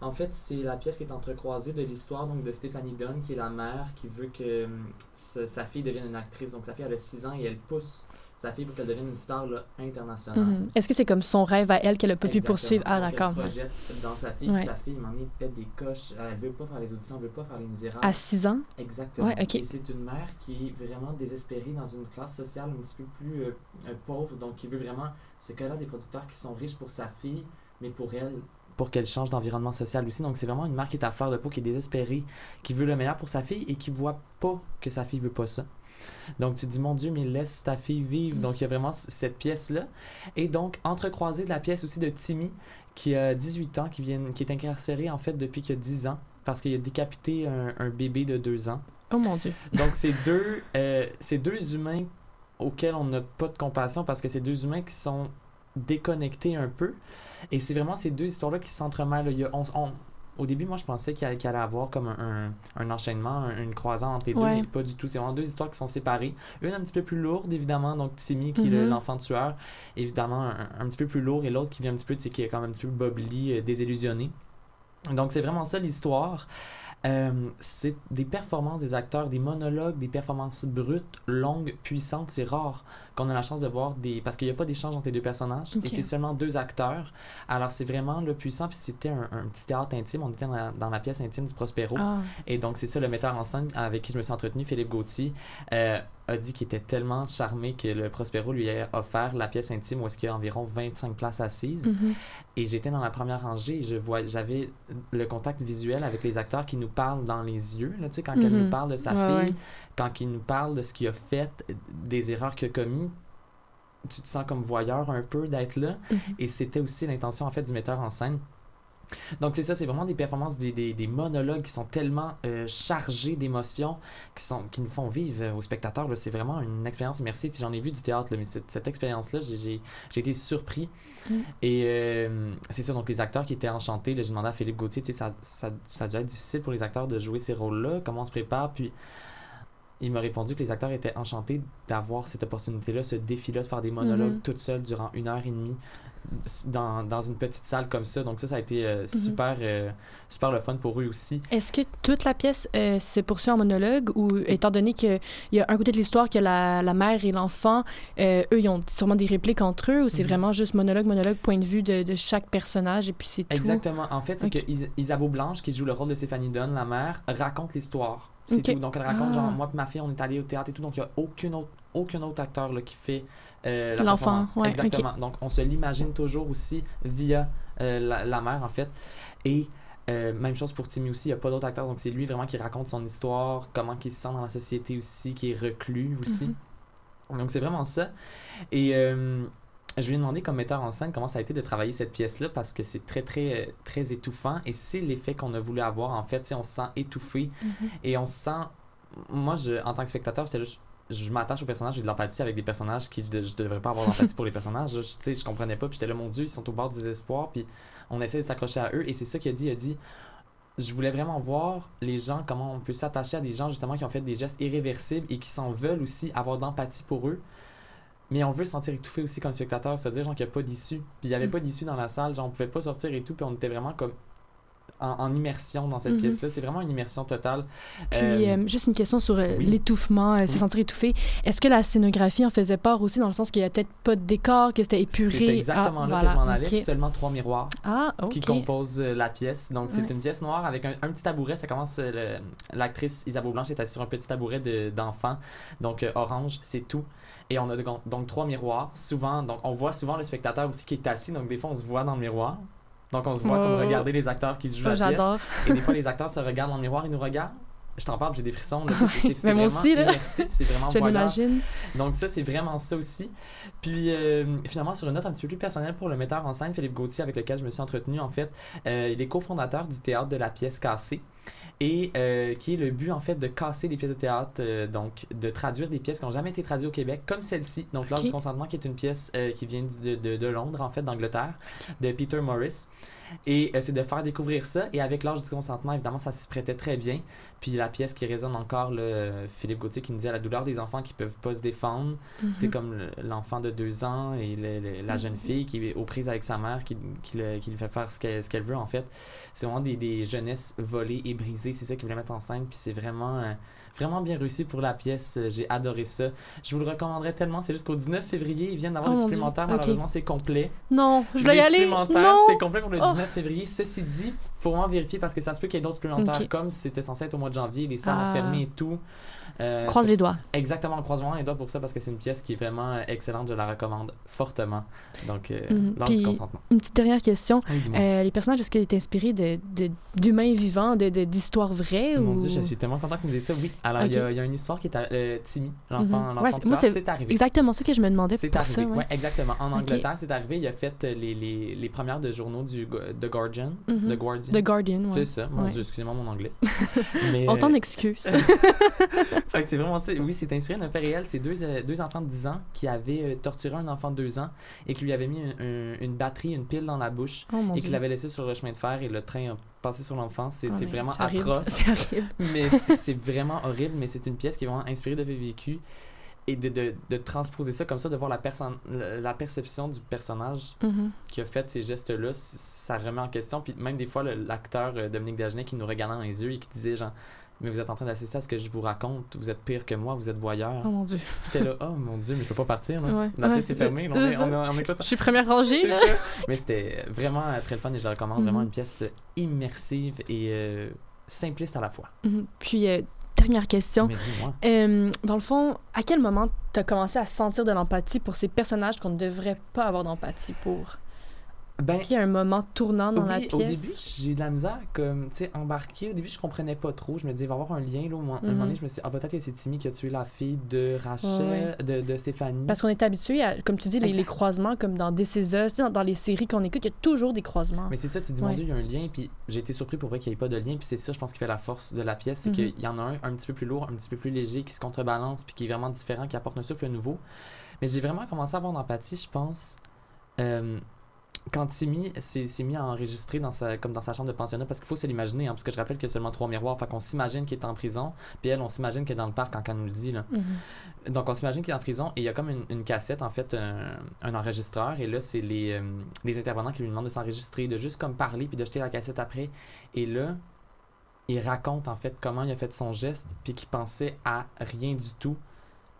En fait, c'est la pièce qui est entrecroisée de l'histoire donc de Stéphanie Dunn, qui est la mère qui veut que hum, sa sa fille devienne une actrice. Donc, sa fille, elle a 6 ans et elle pousse sa fille pour qu'elle devienne une star là, internationale. Mhm. Est-ce que c'est comme son rêve à elle qu'elle n'a pas pu poursuivre? Ah, d'accord. Elle projette dans sa fille, Ouais. sa fille, m'en est pète des coches. Elle veut pas faire les auditions, elle veut pas faire les misérables. À 6 ans? Exactement. Ouais. Et c'est une mère qui est vraiment désespérée dans une classe sociale un petit peu plus euh, euh, pauvre, donc qui veut vraiment ce cas-là des producteurs qui sont riches pour sa fille, mais pour elle, pour qu'elle change d'environnement social aussi. Donc c'est vraiment une mère qui est à fleur de peau, qui est désespérée, qui veut le meilleur pour sa fille et qui voit pas que sa fille veut pas ça. Donc tu dis mon Dieu, mais laisse ta fille vivre. Donc il y a vraiment cette pièce-là. Et donc entrecroisée de la pièce aussi de Timmy, qui a 18 ans, qui, vient, qui est incarcéré en fait depuis qu'il a 10 ans, parce qu'il a décapité un, un bébé de 2 ans. Oh mon Dieu. Donc, c'est deux, euh, c'est deux humains auxquels on n'a pas de compassion parce que c'est deux humains qui sont déconnectés un peu. Et c'est vraiment ces deux histoires-là qui s'entremêlent. On- on- au début, moi, je pensais qu'il allait, qu'il allait avoir comme un, un- un enchaînement, un- une croisade entre les deux, Ouais. mais pas du tout. C'est vraiment deux histoires qui sont séparées. Une un petit peu plus lourde, évidemment, donc Timmy, qui est Mhm. l'enfant tueur, évidemment, un, un petit peu plus lourd, et l'autre qui vient un petit peu, tu sais, qui est quand même un petit peu bubbly, euh, désillusionné. Donc, c'est vraiment ça l'histoire. Euh, c'est des performances des acteurs, des monologues, des performances brutes, longues, puissantes. C'est rare qu'on a la chance de voir des. Parce qu'il n'y a pas d'échange entre les deux personnages et c'est seulement deux acteurs. Alors c'est vraiment le puissant. Puis c'était un, un petit théâtre intime. On était dans la, dans la pièce intime du Prospero. Ah. Et donc, c'est ça, le metteur en scène avec qui je me suis entretenu, Philippe Gauthier, euh, a dit qu'il était tellement charmé que le Prospero lui a offert la pièce intime où est-ce qu'il y a environ 25 places assises. Mhm. Et j'étais dans la première rangée et je vois, j'avais le contact visuel avec les acteurs qui nous parlent dans les yeux, là, quand elle Mhm. nous parle de sa Ouais, fille, ouais. quand il nous parle de ce qu'il a fait, des erreurs qu'il a commis. Tu te sens comme voyeur un peu d'être là. Mhm. Et c'était aussi l'intention en fait du metteur en scène. Donc c'est ça, c'est vraiment des performances, des, des, des monologues qui sont tellement euh, chargés d'émotions, qui, sont, qui nous font vivre euh, aux spectateurs. C'est vraiment une expérience immersive. Puis j'en ai vu du théâtre, là, mais cette, cette expérience-là, j'ai- été surpris. Mm. Et euh, c'est ça, donc les acteurs qui étaient enchantés, j'ai demandé à Philippe Gauthier, tu sais, ça, ça, ça a dû être difficile pour les acteurs de jouer ces rôles-là, comment on se prépare, puis il m'a répondu que les acteurs étaient enchantés d'avoir cette opportunité-là, ce défi-là, de faire des monologues Mhm. toutes seules durant une heure et demie dans, dans une petite salle comme ça. Donc ça, ça a été euh, super, euh, super le fun pour eux aussi. Est-ce que toute la pièce euh, se poursuit en monologue ou étant donné qu'il y a un côté de l'histoire que la, la mère et l'enfant, eux, ils ont sûrement des répliques entre eux ou c'est Mhm. vraiment juste monologue, monologue, point de vue de, de chaque personnage et puis c'est tout? Exactement. En fait, c'est que Is- Isabeau Blanche, qui joue le rôle de Stéphanie Dunn, la mère, raconte l'histoire. C'est Ok. tout. Donc elle raconte, Ah. genre, moi et ma fille, on est allés au théâtre et tout, donc il n'y a aucun autre, aucun autre acteur là, qui fait euh, ouais, Exactement. Donc on se l'imagine toujours aussi via euh, la, la mère, en fait. Et euh, même chose pour Timmy aussi, il n'y a pas d'autre acteur, donc c'est lui vraiment qui raconte son histoire, comment il se sent dans la société aussi, qui est reclus aussi. Mhm. Donc c'est vraiment ça. Et euh, je lui ai demandé comme metteur en scène comment ça a été de travailler cette pièce-là parce que c'est très très très étouffant et c'est l'effet qu'on a voulu avoir en fait. On se sent étouffé Mhm. et on se sent. Moi, je, en tant que spectateur, j'étais là, je, je m'attache aux personnages, j'ai de l'empathie avec des personnages qui je, je devrais pas avoir d'empathie pour les personnages. Je, sais, je comprenais pas, puis j'étais là, mon Dieu, ils sont au bord du désespoir, puis on essaie de s'accrocher à eux et c'est ça qu'il a dit. Il a dit je voulais vraiment voir les gens, comment on peut s'attacher à des gens justement qui ont fait des gestes irréversibles et qui s'en veulent aussi avoir d'empathie pour eux. Mais on veut se sentir étouffé aussi comme spectateur, c'est-à-dire genre, qu'il n'y a pas d'issue. Puis il n'y avait Mm. pas d'issue dans la salle, genre on pouvait pas sortir et tout, puis on était vraiment comme en, en immersion dans cette Mhm. pièce-là. C'est vraiment une immersion totale. Puis, Euh, euh, juste une question sur euh, oui. l'étouffement, se sentir étouffé. Est-ce que la scénographie en faisait part aussi, dans le sens qu'il y a peut-être pas de décor, que c'était épuré? C'est exactement Ah, là voilà, que je m'en allais. ok. Seulement trois miroirs Ah, qui composent la pièce. Donc, c'est Ouais. une pièce noire avec un, un petit tabouret. Ça commence. L'actrice Isabeau Blanche est assise sur un petit tabouret de- d'enfant. donc, orange, c'est tout. Et on a donc, trois miroirs. Souvent, donc on voit souvent le spectateur aussi qui est assis. Donc, des fois, on se voit dans le miroir. Donc, on se voit Oh. comme regarder les acteurs qui jouent Oh, la pièce. J'adore. Et des fois, les acteurs se regardent dans le miroir et nous regardent. je t'en parle, j'ai des frissons. là, c'est- c'est vraiment aussi, là. immersif, c'est vraiment Je l'imagine. Donc ça, c'est vraiment ça aussi. Puis euh, finalement, sur une note un petit peu plus personnelle pour le metteur en scène, Philippe Gauthier, avec lequel je me suis entretenu, en fait, euh, il est cofondateur du théâtre de la pièce cassée. Et euh, qui est le but en fait de casser les pièces de théâtre, euh, donc de traduire des pièces qui n'ont jamais été traduites au Québec, comme celle-ci, donc L'Ordre Ok. du consentement, qui est une pièce euh, qui vient du- de, de- de Londres, en fait, d'Angleterre, de Peter Morris. Et euh, c'est de faire découvrir ça. Et avec l'âge du consentement, évidemment, ça se prêtait très bien. Puis la pièce qui résonne encore, euh, Philippe Gauthier qui me dit à la douleur des enfants qui peuvent pas se défendre. C'est Mhm. comme le- l'enfant de deux ans et le- le- la jeune fille qui est aux prises avec sa mère, qui, qui, le- qui lui fait faire ce qu'elle ce qu'elle veut, en fait. C'est vraiment des, des jeunesses volées et brisées. C'est ça qu'il voulait mettre en scène. Puis c'est vraiment, euh, vraiment bien réussi pour la pièce. Euh, J'ai adoré ça. Je vous le recommanderais tellement. C'est jusqu'au 19 février. Ils viennent d'avoir Oh le Dieu. supplémentaire. Malheureusement, c'est complet. Non, je dois y aller. supplémentaires, Non. c'est complet pour le Oh. 19 février. Ceci dit, faut vraiment vérifier parce que ça se peut qu'il y ait d'autres supplémentaires, comme c'était censé être au mois de janvier, les salles Ah. ont fermé et tout. Euh, Croise les doigts. Exactement, croise vraiment les doigts pour ça parce que c'est une pièce qui est vraiment euh, excellente. Je la recommande fortement. Donc, euh, Mhm. lors du consentement. Une petite dernière question. Oui. Euh, les personnages, est-ce qu'ils est inspiré de, de- d'humains vivants, de, de- d'histoires vraies Mon ou... Dieu, je suis tellement content que me dises ça. Oui, alors il y, a- y une histoire qui est. à- euh, Timmy, l'enfant, l'enfant Ouais, c'est- arrivé. Exactement ça que je me demandais C'est arrivé, ça. ouais. ouais, exactement. En Ok. Angleterre, c'est arrivé. Il a fait euh, les, les, les premières de journaux du The Guardian. Mhm. The Guardian. The Guardian, ouais. C'est ça, mon. Dieu, excusez-moi mon anglais. Mais, On t'en euh, excuse. fait que c'est vraiment ça. Oui, c'est inspiré d'un fait réel. C'est deux, euh, deux enfants de 10 ans qui avaient euh, torturé un enfant de 2 ans et qui lui avaient mis un- un- une batterie, une pile dans la bouche Oh et qui l'avaient laissé sur le chemin de fer et le train a passé sur l'enfant. C'est Ah, vraiment atroce. C'est horrible. mais c'est vraiment horrible. Mais c'est une pièce qui est vraiment inspirée de faits vécus et de, de, de transposer ça comme ça, de voir la, personne, la la perception du personnage Mhm. qui a fait ces gestes-là, ça remet en question. Puis même des fois, l'acteur euh, Dominique Dagenet qui nous regardait dans les yeux et qui disait genre, mais vous êtes en train d'assister à ce que je vous raconte, vous êtes pire que moi, vous êtes voyeur. Oh mon Dieu. J'étais là, oh mon dieu, mais je peux pas partir. Là. Ouais. La Ouais. pièce est fermée, on, est, on, est, on est clos- Je suis première rangée, là. ça. Mais c'était vraiment très le fun et je la recommande. Vraiment Mhm. une pièce immersive et euh, simpliste à la fois. Mhm. Puis, euh, dernière question. Mais. Euh, dans le fond, à quel moment tu as commencé à sentir de l'empathie pour ces personnages qu'on ne devrait pas avoir d'empathie pour? Ben, Est-ce qu'il y a un moment tournant dans la oui, au début, pièce? j'ai eu de la misère, comme, tu sais, embarquer. Au début, je comprenais pas trop. Je me disais, il va y avoir un lien, là. au moins- Un moment donné, Mhm. je me suis dit, ah, peut-être que c'est Timmy qui a tué la fille de Rachel, de, de Stéphanie. Parce qu'on est habitué à, comme tu dis, les, croisements, comme dans This Is Us, tu sais, dans, dans les séries qu'on écoute, il y a toujours des croisements. Mais c'est ça, tu dis, mon. Dieu, il y a un lien, puis j'ai été surpris pour vrai qu'il n'y ait pas de lien, puis c'est ça, je pense, qui fait la force de la pièce, c'est Mhm. qu'il y en a un un petit peu plus lourd, un petit peu plus léger, qui se contrebalance, puis qui est vraiment différent, qui apporte un souffle nouveau. Mais j'ai vraiment commencé à avoir d'empathie, je pense, euh, quand Timmy s'est mis à enregistrer dans sa, comme dans sa chambre de pensionnat, parce qu'il faut se l'imaginer, hein, parce que je rappelle qu'il y a seulement trois miroirs, fait qu'on s'imagine qu'il est en prison, puis elle, on s'imagine qu'elle est dans le parc quand elle nous le dit, là. Mhm. Donc, on s'imagine qu'il est en prison et il y a comme une, une cassette, en fait, un, un enregistreur. Et là, c'est les, euh, les intervenants qui lui demandent de s'enregistrer, de juste comme parler puis de jeter la cassette après. Et là, il raconte, en fait, comment il a fait son geste puis qu'il pensait à rien du tout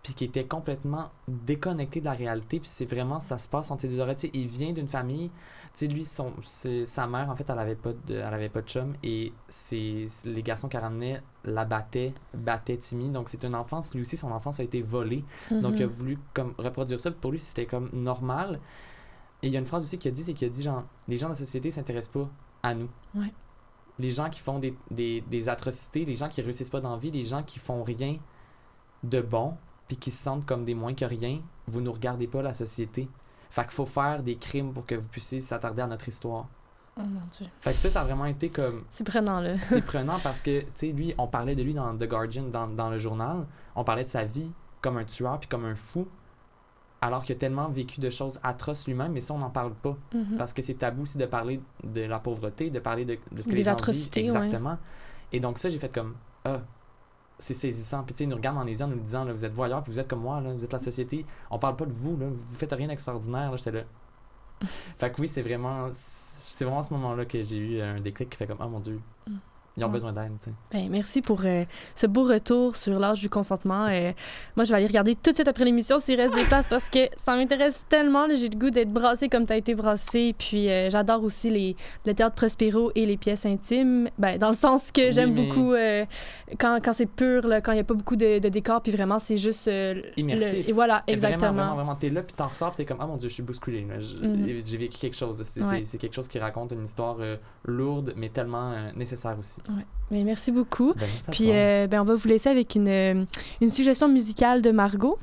puis qu'il était complètement déconnecté de la réalité. Puis c'est vraiment, ça se passe entre ses deux oreilles. Il vient d'une famille, tu lui, son, sa mère, en fait, elle avait pas de, elle avait pas de chum et c'est, les garçons qu'elle ramenait la battaient, battaient Timmy. Donc c'est une enfance, lui aussi, son enfance a été volée. Donc il a Mhm. voulu comme reproduire ça. Pour lui, c'était comme normal. Et il y a une phrase aussi qu'il a dit, c'est qu'il a dit genre, les gens de la société s'intéressent pas à nous. Ouais. Les gens qui font des, des, des atrocités, les gens qui réussissent pas dans la vie, les gens qui font rien de bon, puis qui se sentent comme des moins que rien, vous nous regardez pas la société. Fait qu'il faut faire des crimes pour que vous puissiez s'attarder à notre histoire. Oh mon Dieu. Fait que ça, ça a vraiment été comme C'est prenant, là. c'est prenant parce que, tu sais, lui, on parlait de lui dans The Guardian, dans, dans le journal. On parlait de sa vie comme un tueur puis comme un fou. Alors qu'il a tellement vécu de choses atroces lui-même, mais ça, on n'en parle pas. Mhm. Parce que c'est tabou aussi de parler de la pauvreté, de parler de, de ce que Des les gens atrocités, vivent. ouais. Exactement. Et donc, ça, j'ai fait comme, ah, c'est saisissant. Puis, tu sais, il nous regarde dans les yeux en nous disant, là, vous êtes voyeurs, puis vous êtes comme moi, là, vous êtes la société. On parle pas de vous, là, vous faites rien d'extraordinaire. Là, j'étais là. fait que oui, c'est vraiment, c'est vraiment à ce moment-là que j'ai eu un déclic qui fait comme, oh mon Dieu, ils ont besoin d'aide. Ben, merci pour euh, ce beau retour sur l'âge du consentement. Euh, moi, je vais aller regarder tout de suite après l'émission s'il reste des places parce que ça m'intéresse tellement. J'ai le goût d'être brassée comme tu as été brassée. Puis euh, j'adore aussi les, le théâtre Prospero et les pièces intimes. Ben, dans le sens que Oui, j'aime mais- beaucoup quand, quand c'est pur, là, quand il n'y a pas beaucoup de, de décors. Puis vraiment, c'est juste. euh, le- Immersif. et voilà, Et Vraiment, exactement. vraiment. T'es là, puis t'en ressors, puis t'es comme, ah mon dieu, je suis bousculé. Mhm. J'ai vécu quelque chose. C'est Ouais. quelque chose qui raconte une histoire lourde, mais tellement nécessaire aussi. Ouais. merci beaucoup. Ben, Puis euh, ben, on va vous laisser avec une, euh, une suggestion musicale de Margot.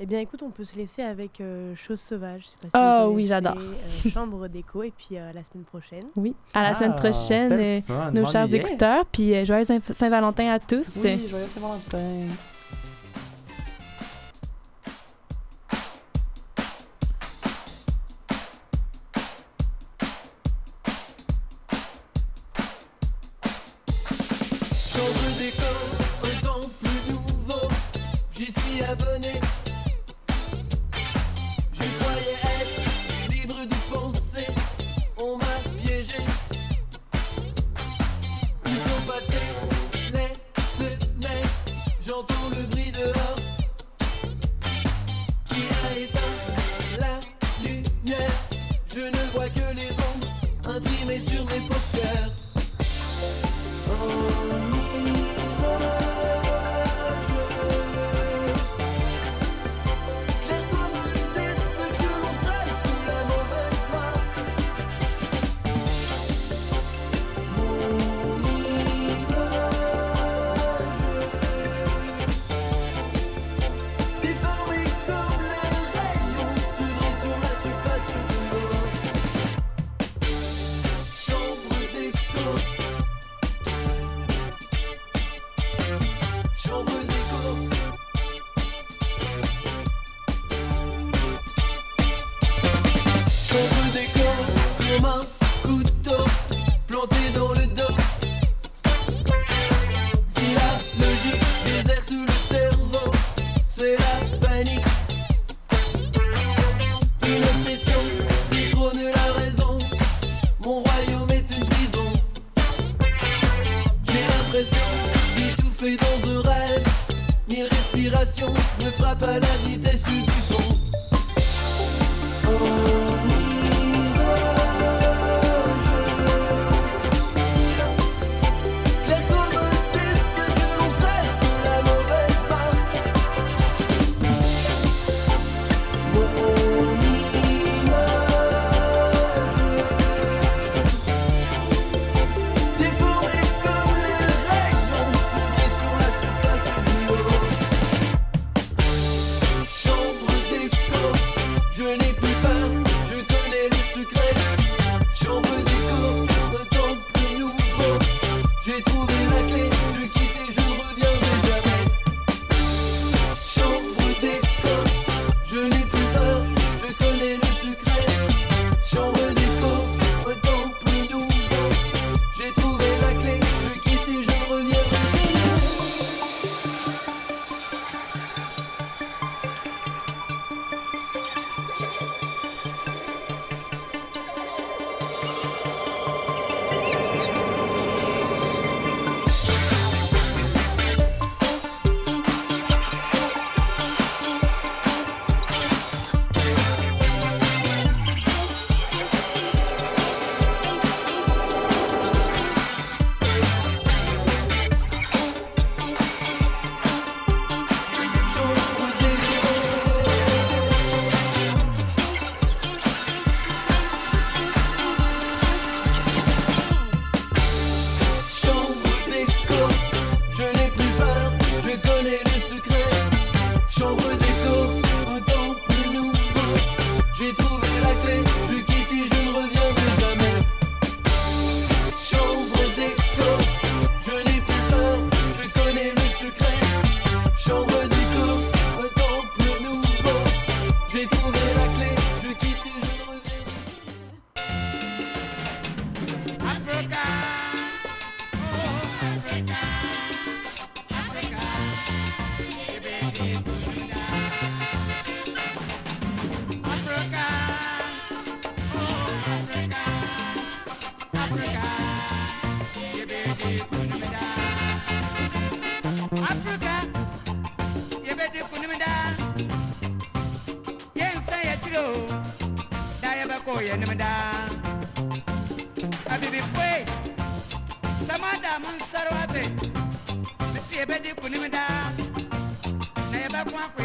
Eh bien, écoute, on peut se laisser avec euh, Chose sauvage. oh oui, j'adore. chambre d'écho et puis à la semaine prochaine. Oui, à la semaine ah, prochaine, nos chers écouteurs. Puis joyeux Saint-Valentin à tous. Oui, joyeux Saint-Valentin. don't yo da ya ba ko i abibi kwe sama da mun sarwa be be di ku nimda na ya ba ku